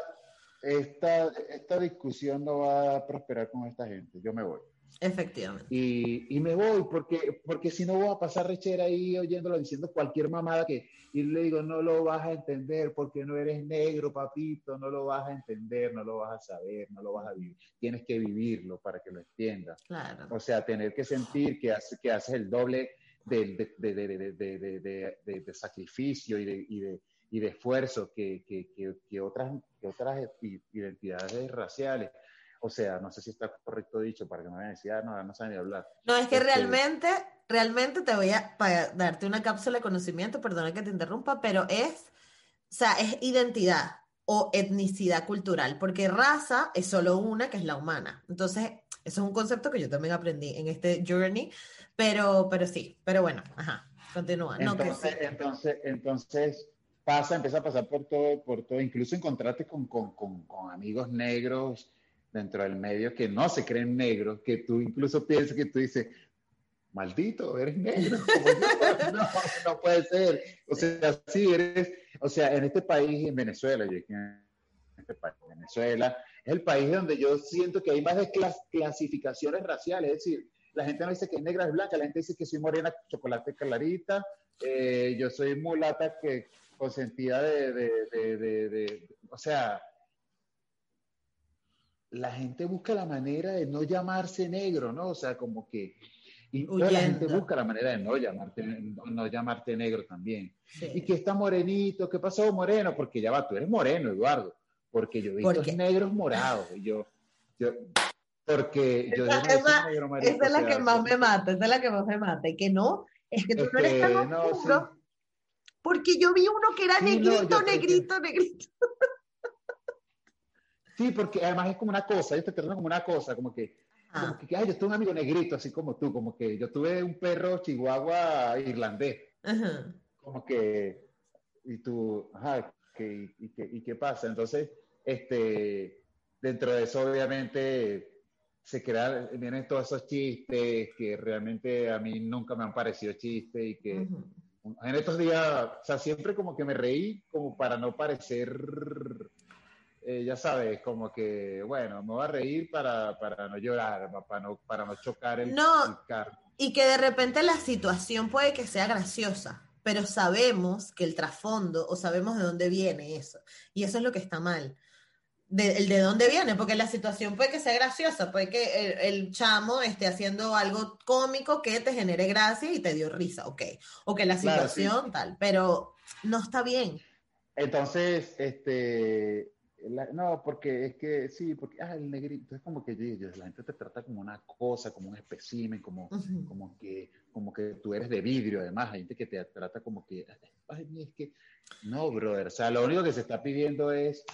esta, esta discusión no va a prosperar con esta gente, yo me voy. Efectivamente. Y, y, me voy porque, porque si no voy a pasar rechera ahí oyéndolo diciendo cualquier mamada que y le digo, no lo vas a entender porque no eres negro, papito, no lo vas a entender, no lo vas a saber, no lo vas a vivir. Tienes que vivirlo para que lo entiendas. Claro. O sea, tener que sentir que, hace, que haces el doble de, de, de, de sacrificio y de, y de, y de esfuerzo que, que, que, otras, que otras identidades raciales. O sea, no sé si está correcto dicho para que me vayan a decir, ah, no, no saben ni hablar. No, es que este, realmente, realmente te voy a para darte una cápsula de conocimiento, perdona que te interrumpa, pero es, o sea, es identidad o etnicidad cultural, porque raza es solo una, que es la humana. Entonces, eso es un concepto que yo también aprendí en este journey, pero, pero sí, pero bueno, ajá, continúa. Entonces, entonces, entonces pasa, empieza a pasar por todo, por todo, incluso encontrarte con, con, con, con amigos negros, dentro del medio que no se creen negros, que tú incluso piensas que tú dices, maldito, eres negro. no, no puede ser. O sea, sí eres, o sea, en este país, en Venezuela, yo en este país, Venezuela, es el país donde yo siento que hay más clasificaciones raciales, es decir, la gente no dice que es negra, es blanca, la gente dice que soy morena, chocolate clarita, eh, yo soy mulata que consentida de, de, o sea, la gente busca la manera de no llamarse negro, ¿no? O sea, como que... Y la gente busca la manera de no llamarte, no llamarte negro también. Y que está morenito, ¿qué pasó moreno? Porque ya va, tú eres moreno, Eduardo. Porque yo he visto negros morados. Y yo, yo, porque yo esa, esa, negro esa es la que más me mata, esa es la que más me mata. Y que no, es que tú no eres tan oscuro. Porque yo vi uno que era negrito, negrito, negrito. Sí, porque además es como una cosa, ellos te tratan como una cosa, como que, como que, ay, yo tuve un amigo negrito, así como tú, como que yo tuve un perro chihuahua irlandés. Como que, y tú, ajá, que, y, y, qué pasa? Entonces, este, dentro de eso, obviamente, se crean, vienen todos esos chistes que realmente a mí nunca me han parecido chistes y que en estos días, o sea, siempre como que me reí como para no parecer eh, ya sabes, como que, bueno, me voy a reír para, para no llorar, para no, para no chocar el, no, Y que de repente la situación puede que sea graciosa, pero sabemos que el trasfondo o sabemos de dónde viene eso. Y eso es lo que está mal. De, el de dónde viene, porque la situación puede que sea graciosa, puede que el, chamo esté haciendo algo cómico que te genere gracia y te dio risa, ok. O que la situación tal, pero no está bien. Entonces, este, no, porque es que sí, porque ah, el negrito es como que la gente te trata como una cosa, como un espécimen, como, como, que, como que tú eres de vidrio, además, hay gente que te trata como que, ay, es que, no, brother, o sea, lo único que se está pidiendo es,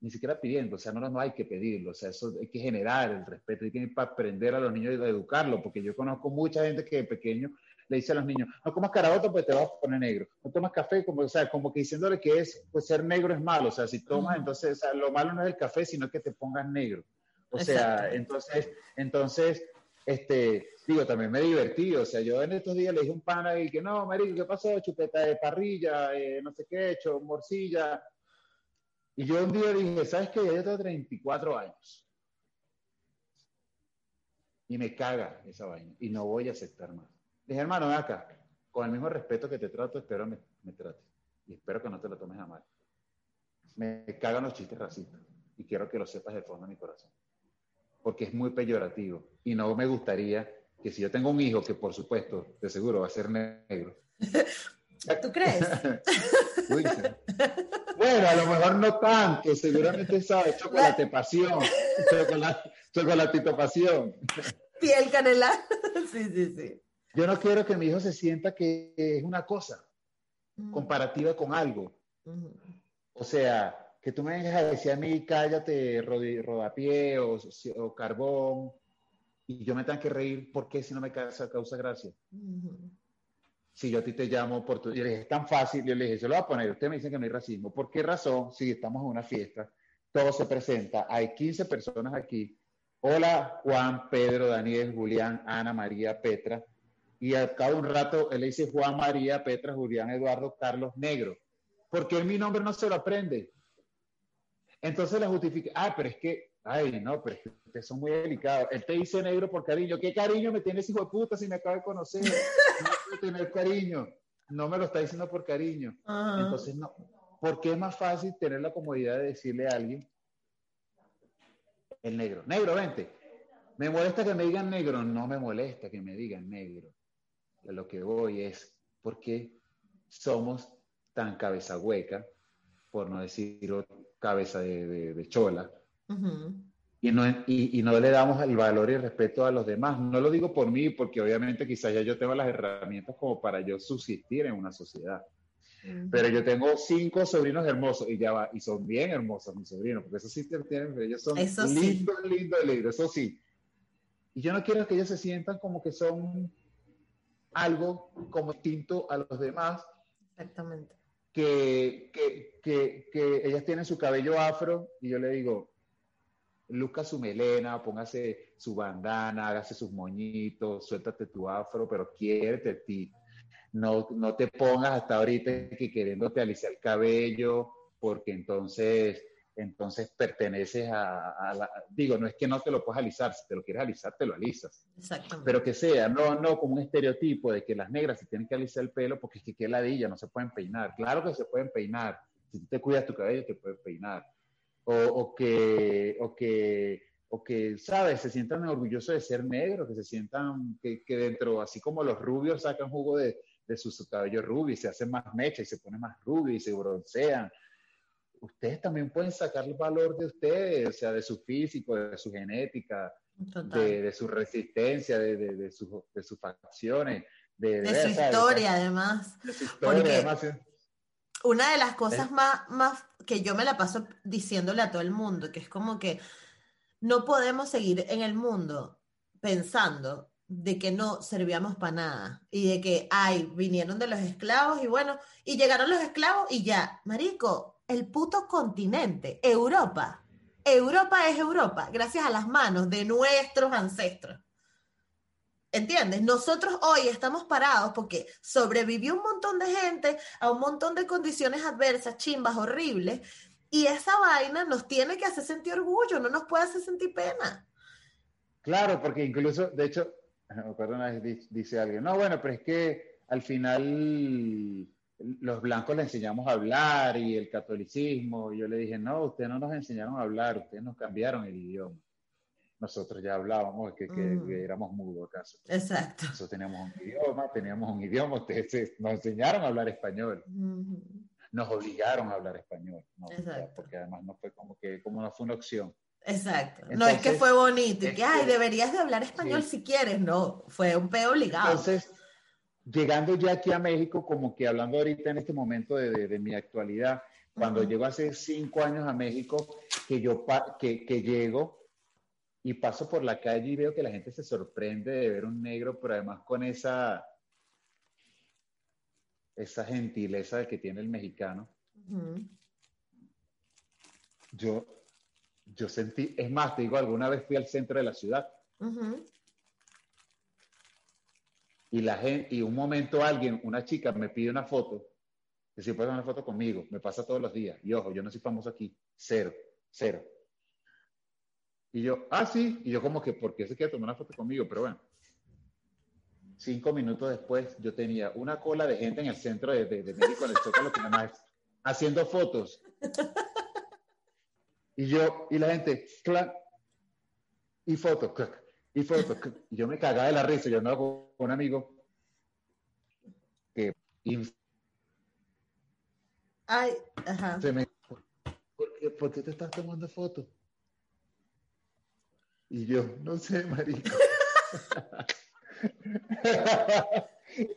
ni siquiera pidiendo, o sea, no, no hay que pedirlo, o sea, eso hay que generar el respeto, hay que aprender a los niños y educarlo, porque yo conozco mucha gente que de pequeño le dice a los niños, no comas caraboto pues te vas a poner negro, no tomas café, como, o sea, como que diciéndole que es, pues ser negro es malo, o sea, si tomas, entonces, o sea, lo malo no es el café, sino que te pongas negro. O sea, entonces, entonces, este, digo, también me he divertido, o sea, yo en estos días le dije a un pana y que no, marico, ¿qué pasó? Chupeta de parrilla, eh, no sé qué, hecho morcilla. Y yo un día dije, ¿sabes qué? Yo tengo 34 años. Y me caga esa vaina. Y no voy a aceptar más. Dije, hermano, ven acá, con el mismo respeto que te trato, espero me, me trates. Y espero que no te lo tomes a mal. Me cagan los chistes racistas. Y quiero que lo sepas de fondo de mi corazón. Porque es muy peyorativo. Y no me gustaría que si yo tengo un hijo, que por supuesto, de seguro va a ser negro. ¿Tú crees? bueno, a lo mejor no tanto, seguramente sabe, chocolate pasión, chocolate, chocolatito pasión. Piel canela. Sí, sí, sí. Yo no quiero que mi hijo se sienta que es una cosa comparativa con algo. O sea, que tú me vengas a decir a mí, cállate, rodapié o, o, carbón, y yo me tengo que reír, ¿por qué si no me causa, causa gracia? Si yo a ti te llamo por tu... Yo le dije, es tan fácil, yo le dije, se lo voy a poner, usted me dice que no hay racismo. ¿Por qué razón? Si estamos en una fiesta, todo se presenta, hay 15 personas aquí. Hola, Juan, Pedro, Daniel, Julián, Ana, María, Petra y a cada un rato él le dice Juan María, Petra, Julián, Eduardo, Carlos, Negro. porque qué mi nombre no se lo aprende? Entonces la justifica, ah, pero es que, ay, no, pero es que ustedes son muy delicados. Él te dice negro por cariño. ¿Qué cariño me tienes, hijo de puta, si me acaba de conocer? No puede tener cariño. No me lo está diciendo por cariño. Entonces, no. ¿Por qué es más fácil tener la comodidad de decirle a alguien, el negro, negro, vente. ¿Me molesta que me digan negro? No me molesta que me digan negro. A lo que voy es, ¿por qué somos tan cabeza hueca, por no decir cabeza de, chola, y, no, y, no le damos el valor y el respeto a los demás. No lo digo por mí, porque obviamente quizás ya yo tengo las herramientas como para yo subsistir en una sociedad. Pero yo tengo cinco sobrinos hermosos y ya va, y son bien hermosos mis sobrinos, porque esos sí tienen, ellos son lindos, lindos, lindos, eso sí. Y yo no quiero que ellos se sientan como que son algo como distinto a los demás. Exactamente que, que, que, que ellas tienen su cabello afro y yo le digo, luzca su melena, póngase su bandana, hágase sus moñitos, suéltate tu afro, pero quiérete a ti. No, no te pongas hasta ahorita que queriéndote alisar el cabello, porque entonces entonces perteneces a, la, digo, no es que no te lo puedas alisar, si te lo quieres alisar, te lo alisas. Exactamente. Pero que sea, no, no como un estereotipo de que las negras se tienen que alisar el pelo porque es que qué ladilla, no se pueden peinar. Claro que se pueden peinar. Si tú te cuidas tu cabello, te puedes peinar. O, o que, o que, o que, ¿sabes? Se sientan orgullosos de ser negros, que se sientan, que, que dentro, así como los rubios sacan jugo de, de su, su cabello rubio y se hacen más mecha y se ponen más rubio y se broncean ustedes también pueden sacar el valor de ustedes, o sea, de su físico, de su genética, de, su resistencia, de, de, sus facciones, de, su historia, además. Porque Una de las cosas más, más que yo me la paso diciéndole a todo el mundo, que es como que no podemos seguir en el mundo pensando de que no servíamos para nada y de que, ay, vinieron de los esclavos y bueno, y llegaron los esclavos y ya, marico, el puto continente, Europa. Europa es Europa, gracias a las manos de nuestros ancestros. ¿Entiendes? Nosotros hoy estamos parados porque sobrevivió un montón de gente a un montón de condiciones adversas, chimbas, horribles, y esa vaina nos tiene que hacer sentir orgullo, no nos puede hacer sentir pena. Claro, porque incluso, de hecho, perdona, dice alguien, no, bueno, pero es que al final los blancos le enseñamos a hablar y el catolicismo. Y yo le dije, no, ustedes no nos enseñaron a hablar, ustedes nos cambiaron el idioma. Nosotros ya hablábamos, que, que, mm. éramos mudos acaso. Exacto. Nosotros teníamos un idioma, teníamos un idioma, ustedes nos enseñaron a hablar español. Nos obligaron a hablar español. porque además no fue como que, como no fue una opción. Exacto. no es que fue bonito y que, ay, deberías de hablar español si quieres. No, fue un peo obligado. Entonces, llegando ya aquí a México, como que hablando ahorita en este momento de, mi actualidad, cuando llego hace cinco años a México, que yo que, que, llego y paso por la calle y veo que la gente se sorprende de ver un negro, pero además con esa, esa gentileza que tiene el mexicano. Yo, yo sentí, es más, te digo, alguna vez fui al centro de la ciudad y la gente, y un momento alguien, una chica me pide una foto, que si puede una foto conmigo, me pasa todos los días. Y ojo, yo no soy famoso aquí, cero, cero. Y yo, ah, sí, y yo como que, ¿por qué se quiere tomar una foto conmigo? Pero bueno, cinco minutos después yo tenía una cola de gente en el centro de, de, México, en el Zócalo, que nada más haciendo fotos. Y yo, y la gente, clac, y fotos, clac, y fue, yo me cagaba de la risa, yo andaba con un amigo que... Ay, ajá. ¿por, qué, te estás tomando fotos? Y yo, no sé, marico.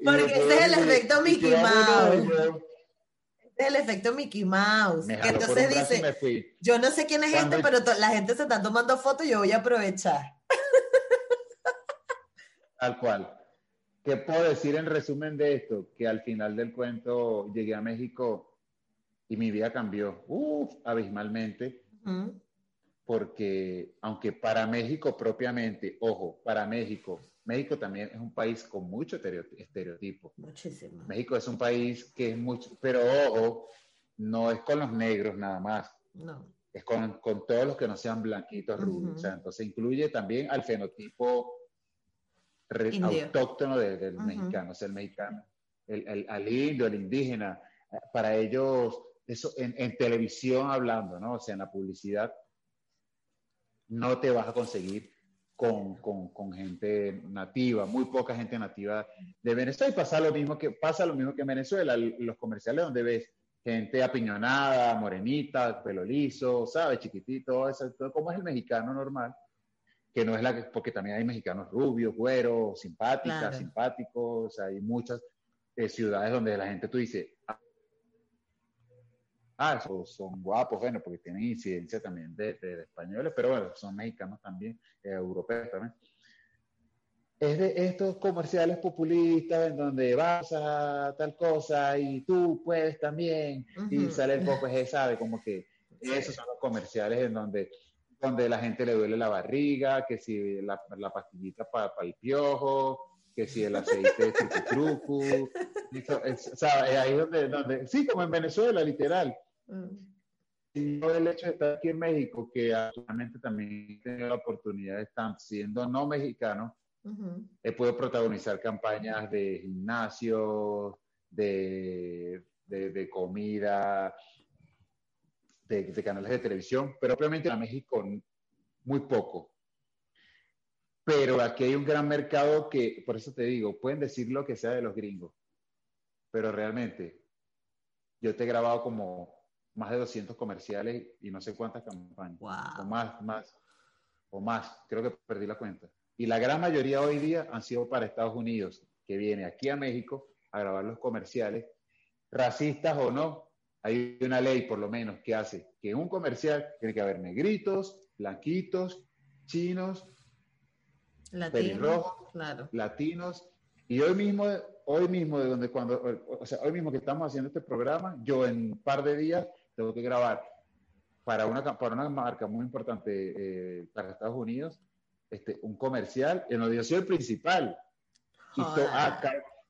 Porque ese es el efecto Mickey Mouse. es el efecto Mickey Mouse. Que entonces dice, yo no sé quién es este, pero la gente se está tomando fotos y yo voy a aprovechar. Tal cual. ¿Qué puedo decir en resumen de esto? Que al final del cuento llegué a México y mi vida cambió, abismalmente. porque aunque para México propiamente, ojo, para México, México también es un país con mucho estereotipo. Muchísimo. México es un país que es mucho, pero ojo, no es con los negros nada más. No. Es con, con todos los que no sean blanquitos, rubios. O sea, entonces incluye también al fenotipo autóctono del mexicano, o sea, el mexicano, el, el, al indio, el indígena. Para ellos, eso en, en televisión hablando, ¿no? O sea, en la publicidad, no te vas a conseguir con, con, con, gente nativa, muy poca gente nativa de Venezuela. Y pasa lo mismo que, pasa lo mismo que en Venezuela, los comerciales donde ves gente apiñonada, morenita, pelo liso, ¿sabes? Chiquitito, eso, todo como es el mexicano normal, que no es la que, porque también hay mexicanos rubios, güeros, simpáticas, simpáticos, hay muchas eh, ciudades donde la gente tú dices, ah, son, guapos, bueno, porque tienen incidencia también de, españoles, pero bueno, son mexicanos también, eh, europeos también. Es de estos comerciales populistas en donde vas a tal cosa y tú puedes también, y sale el poco, sabe, como que esos son los comerciales en donde, donde la gente le duele la barriga, que si la, la pastillita para el piojo, que si el aceite es truco, o sea, ahí donde, donde, sí, como en Venezuela, literal. Y el hecho de estar aquí en México, que actualmente también he tenido la oportunidad de estar siendo no mexicano, he podido protagonizar campañas de gimnasio, de, de, comida, de, canales de televisión, pero obviamente en México muy poco. Pero aquí hay un gran mercado que, por eso te digo, pueden decir lo que sea de los gringos, pero realmente yo te he grabado como más de 200 comerciales y no sé cuántas campañas. O más, más, o más. Creo que perdí la cuenta. Y la gran mayoría hoy día han sido para Estados Unidos, que viene aquí a México a grabar los comerciales. Racistas o no, hay una ley por lo menos que hace que en un comercial tiene que haber negritos, blanquitos, chinos, latinos, claro. latinos. Y hoy mismo, hoy mismo de donde cuando, o sea, hoy mismo que estamos haciendo este programa, yo en un par de días tengo que grabar para una, para una marca muy importante eh, para Estados Unidos, este, un comercial en donde yo soy el principal. Y ah,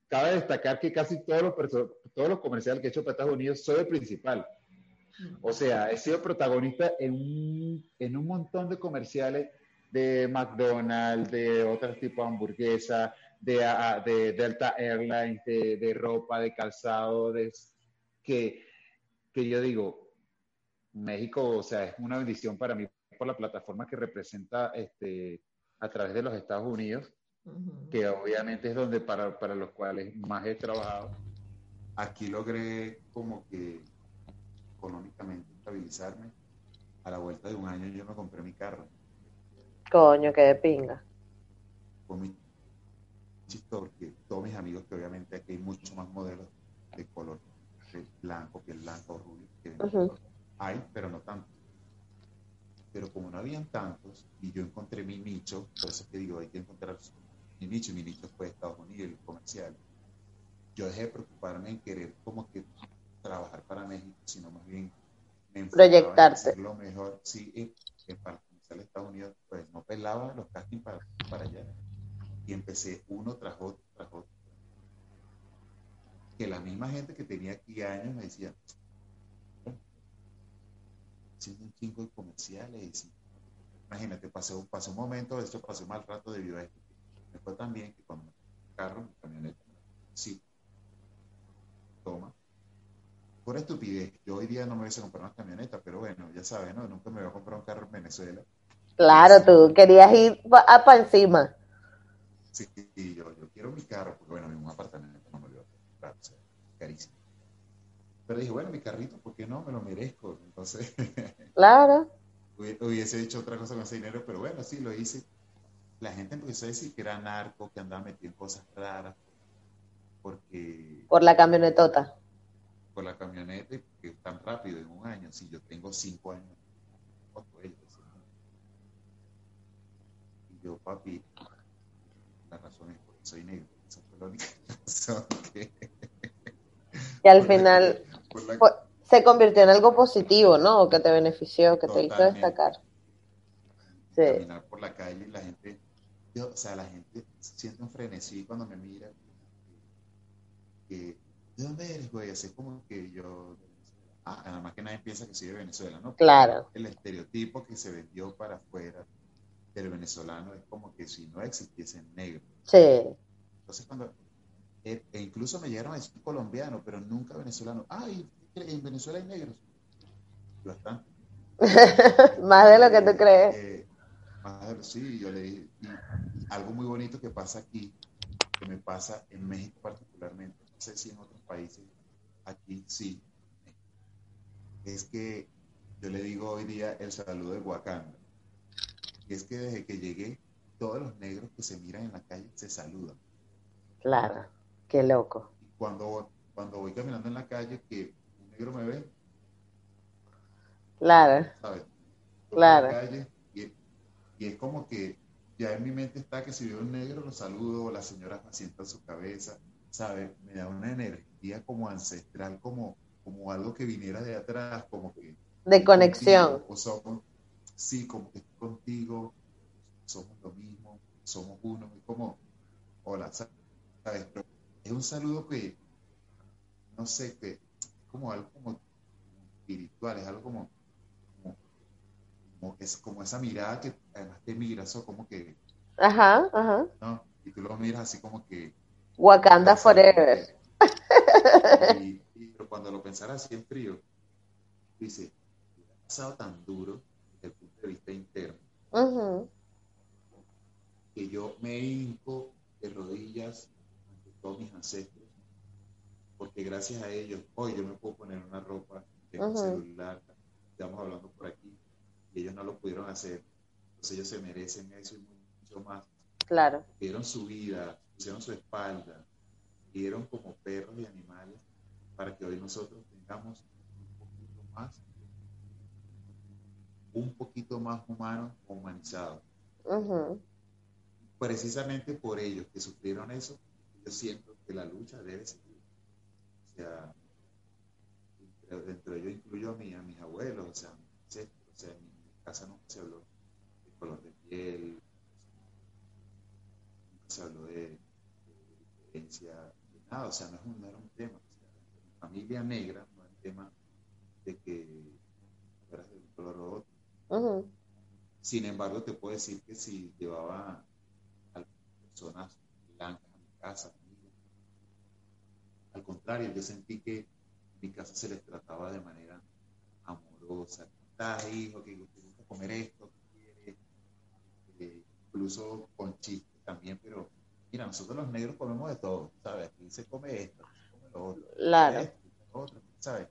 cabe, destacar que casi todos los, todos los comerciales que he hecho para Estados Unidos soy el principal. O sea, he sido protagonista en un, en un montón de comerciales de McDonald's, de otros tipos de hamburguesa, de, de Delta Airlines, de, de, ropa, de calzado, de, que que yo digo, México, o sea, es una bendición para mí por la plataforma que representa este, a través de los Estados Unidos, que obviamente es donde para, para los cuales más he trabajado. Aquí logré como que económicamente estabilizarme. A la vuelta de un año yo me compré mi carro. Coño, qué de pinga. Con mi porque todos mis amigos, que obviamente aquí hay muchos más modelos de color blanco, piel blanco, rubio, que hay, pero no tanto. Pero como no habían tantos, y yo encontré mi nicho, por eso es que digo, hay que encontrar mi nicho, y mi nicho fue Estados Unidos, el comercial. Yo dejé de preocuparme en querer como que trabajar para México, sino más bien proyectarse. lo mejor, sí, eh, para comercial Estados Unidos, pues no pelaba los castings para, para allá. Y empecé uno tras otro, tras otro que la misma gente que tenía aquí años me decía, haciendo un chingo de comerciales. imagínate, pasé, pasé, un momento, esto pasé un mal rato debido a esto. Fue también que cuando el carro, mi camioneta, sí, toma. Por estupidez, yo hoy día no me voy a comprar una camioneta, pero bueno, ya sabes, ¿no? Nunca me voy a comprar un carro en Venezuela. Claro, tú querías ir para encima. Sí, yo, yo quiero mi carro, porque bueno, un apartamento no me lo carísimo. Pero dije, bueno, mi carrito, ¿por qué no? Me lo merezco. Entonces, claro. hubiese hecho otra cosa con ese dinero, pero bueno, sí, lo hice. La gente empezó a decir que era narco, que andaba metido en cosas raras, porque... Por la camionetota. Por la camioneta y porque es tan rápido en un año. Si yo tengo cinco años, Y yo, papi, la razón es porque soy negro. Esa fue la única razón que y al final se convirtió en algo positivo, ¿no? Que te benefició, que te hizo destacar. caminar por la calle y la gente, o sea, la gente siente un frenesí cuando me mira. Que, ¿De dónde eres, güey? Así es como que yo, ah, nada más que nadie piensa que soy de Venezuela, ¿no? Claro. El estereotipo que se vendió para afuera del venezolano es como que si no existiese negro. Sí. Entonces cuando, e, e incluso me llegaron a decir colombiano, pero nunca venezolano. Ay, en Venezuela hay negros. Bastante. más de lo que tú crees. Eh, sí, yo le dije, algo muy bonito que pasa aquí, que me pasa en México particularmente, no sé si en otros países, aquí sí, es que yo le digo hoy día el saludo de Wakanda. Y es que desde que llegué, todos los negros que se miran en la calle se saludan. Claro, qué loco. cuando, cuando voy caminando en la calle, que un negro me ve, Claro. ¿sabes? Claro. Y, es como que ya en mi mente está que si veo un negro lo saludo, la señora me sienta su cabeza, ¿sabes? Me da una energía como ancestral, como, como algo que viniera de atrás, como que... De conexión. sí, como que estoy contigo, somos lo mismo, somos uno, es como, hola, ¿sabes? es un saludo que, no sé, que es como algo como espiritual, es algo como como, es, como esa mirada que además te miras, o como que... Ajá, ajá. ¿no? Y tú lo miras así como que... Wakanda Forever. y, pero cuando lo pensaras así en frío, dice, ha pasado tan duro desde el punto de vista interno, que yo me hinco de rodillas ante todos mis ancestros, porque gracias a ellos, hoy yo me puedo poner una ropa, tengo un celular, estamos hablando por aquí, ellos no lo pudieron hacer. Entonces ellos se merecen eso y mucho más. Claro. Dieron su vida, pusieron su espalda, dieron como perros y animales para que hoy nosotros tengamos un poquito más, un poquito más humano, humanizado. Precisamente por ellos que sufrieron eso, yo siento que la lucha debe seguir. O sea, dentro de ellos incluyo a, mí, a mis abuelos, o sea, o sea, casa nunca se habló de color de piel, nunca se habló de, diferencia, de nada, o sea, no, es un, no era un tema. O familia negra no era un tema de que fueras de un color o otro. Sin embargo, te puedo decir que si llevaba a personas blancas a mi casa, al contrario, yo sentí que en mi casa se les trataba de manera amorosa. ¿Estás, hijo? Que comer esto, eh, incluso con chistes también, pero mira, nosotros los negros comemos de todo, ¿sabes? Aquí se come esto, se come lo otro, claro. Esto, lo otro, ¿sabes?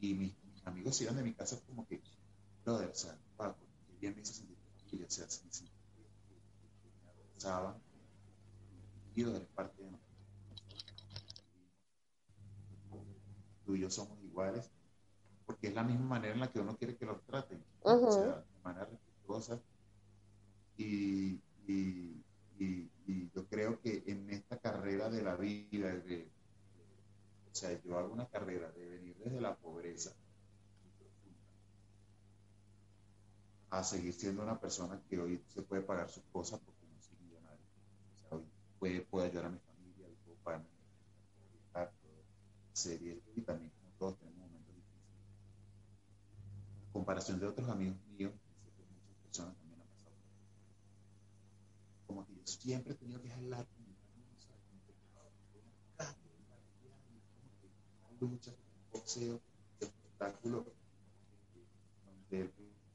Y mis, amigos iban de mi casa como que, brother, o sea, Paco, bien me hizo sentir familia, o sea, se me sentía que, me abrazaban, y parte de nosotros. Tú y yo somos iguales, porque es la misma manera en la que uno quiere que los traten, o sea, de manera respetuosa. Y, y, y, yo creo que en esta carrera de la vida, de, o sea, yo hago una carrera de venir desde la pobreza a seguir siendo una persona que hoy se puede pagar sus cosas porque no soy millonario. O sea, hoy puede, puede ayudar a mi familia, puedo pagarme series y también como todos tenemos comparación de otros amigos míos, muchas personas también han pasado Como que yo siempre he tenido que jalar lucha, boxeo, espectáculo, donde el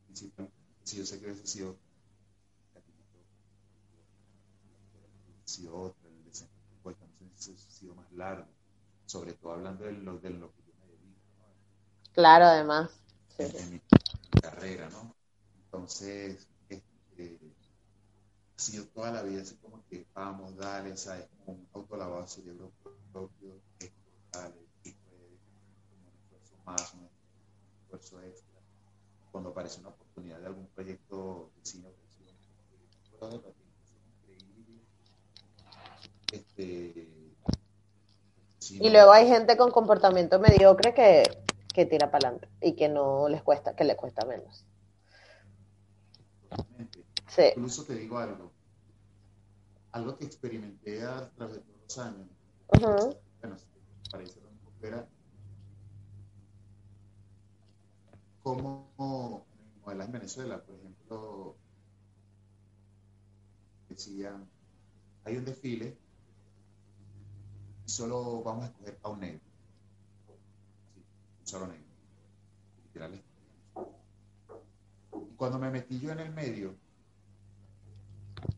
principio, si yo sé que hubiese sido sido otra, el desempeño ha sido más largo, sobre todo hablando de lo, de lo que yo me dedico. Claro, además en, mi carrera, ¿no? Entonces, este, ha sido toda la vida así como que vamos, dale, ¿sabes? Como un autolavado de cerebro propio, esto, dale, y puede, como un esfuerzo más, un esfuerzo extra. Cuando aparece una oportunidad de algún proyecto de cine. Este, y luego hay gente con comportamiento mediocre que que tira para adelante y que no les cuesta, que le cuesta menos. Sí. Incluso te digo algo, algo que experimenté a través de todos los años, bueno, parece un era como modelos en Venezuela, por ejemplo, decían, hay un desfile y solo vamos a escoger a un negro. Solo negro. Y cuando me metí yo en el medio,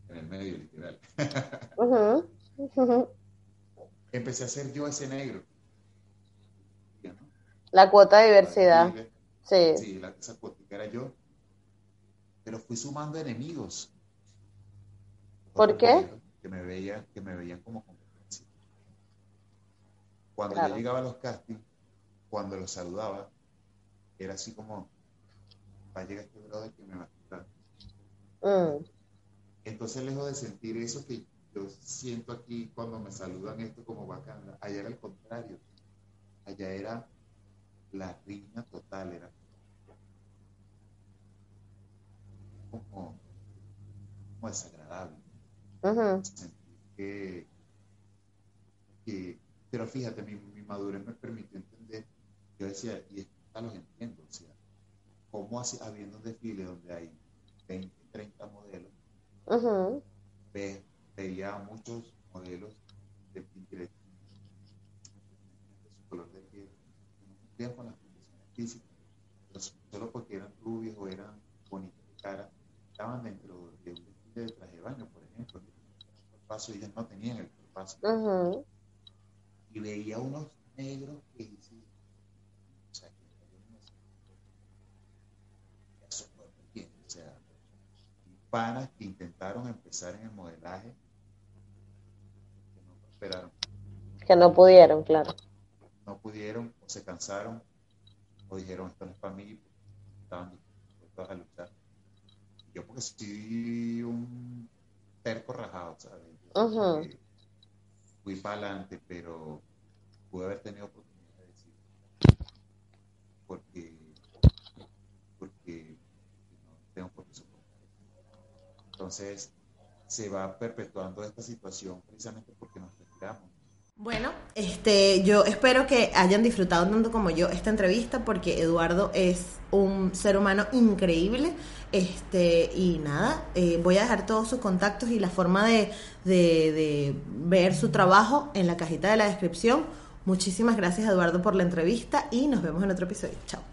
en el medio literal, empecé a ser yo ese negro. La cuota de diversidad. Sí. Sí, la, esa cuota era yo. Pero fui sumando enemigos. ¿Por qué? Que me veían, que me veían como competencia. Cuando yo llegaba a los castings, cuando los saludaba, era así como, va a llegar este brother que me va a quitar. Mm. Entonces, lejos de sentir eso que yo siento aquí cuando me saludan esto como bacana, allá era el contrario. Allá era la riña total, era como, como desagradable. pero fíjate, mi, mi, madurez me permitió entender, yo decía, y esto los entiendo, o sea, cómo así, habiendo un desfile donde hay 20, 30 modelos, veía muchos modelos de Pinterest de su color de piel. Que no cumplían con las condiciones físicas, solo porque eran rubios o eran bonitos de cara, estaban dentro de un desfile de traje de baño, por ejemplo, el paso ellos no tenían el paso. Y veía unos negros que o sea, que o sea, panas que intentaron empezar en el modelaje que no prosperaron. Que no pudieron, claro. No pudieron, o se cansaron, o dijeron esto no es para mí, estaban dispuestos a luchar. Yo porque soy un terco rajado, ¿sabes? Fui para adelante, pero pude haber tenido oportunidad de decir, porque, porque no tengo por qué soportar. Entonces, se va perpetuando esta situación precisamente porque nos retiramos. Bueno, este, yo espero que hayan disfrutado tanto como yo esta entrevista porque Eduardo es un ser humano increíble. Este, y nada, eh, voy a dejar todos sus contactos y la forma de, de ver su trabajo en la cajita de la descripción. Muchísimas gracias Eduardo por la entrevista y nos vemos en otro episodio. Chao.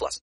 plus.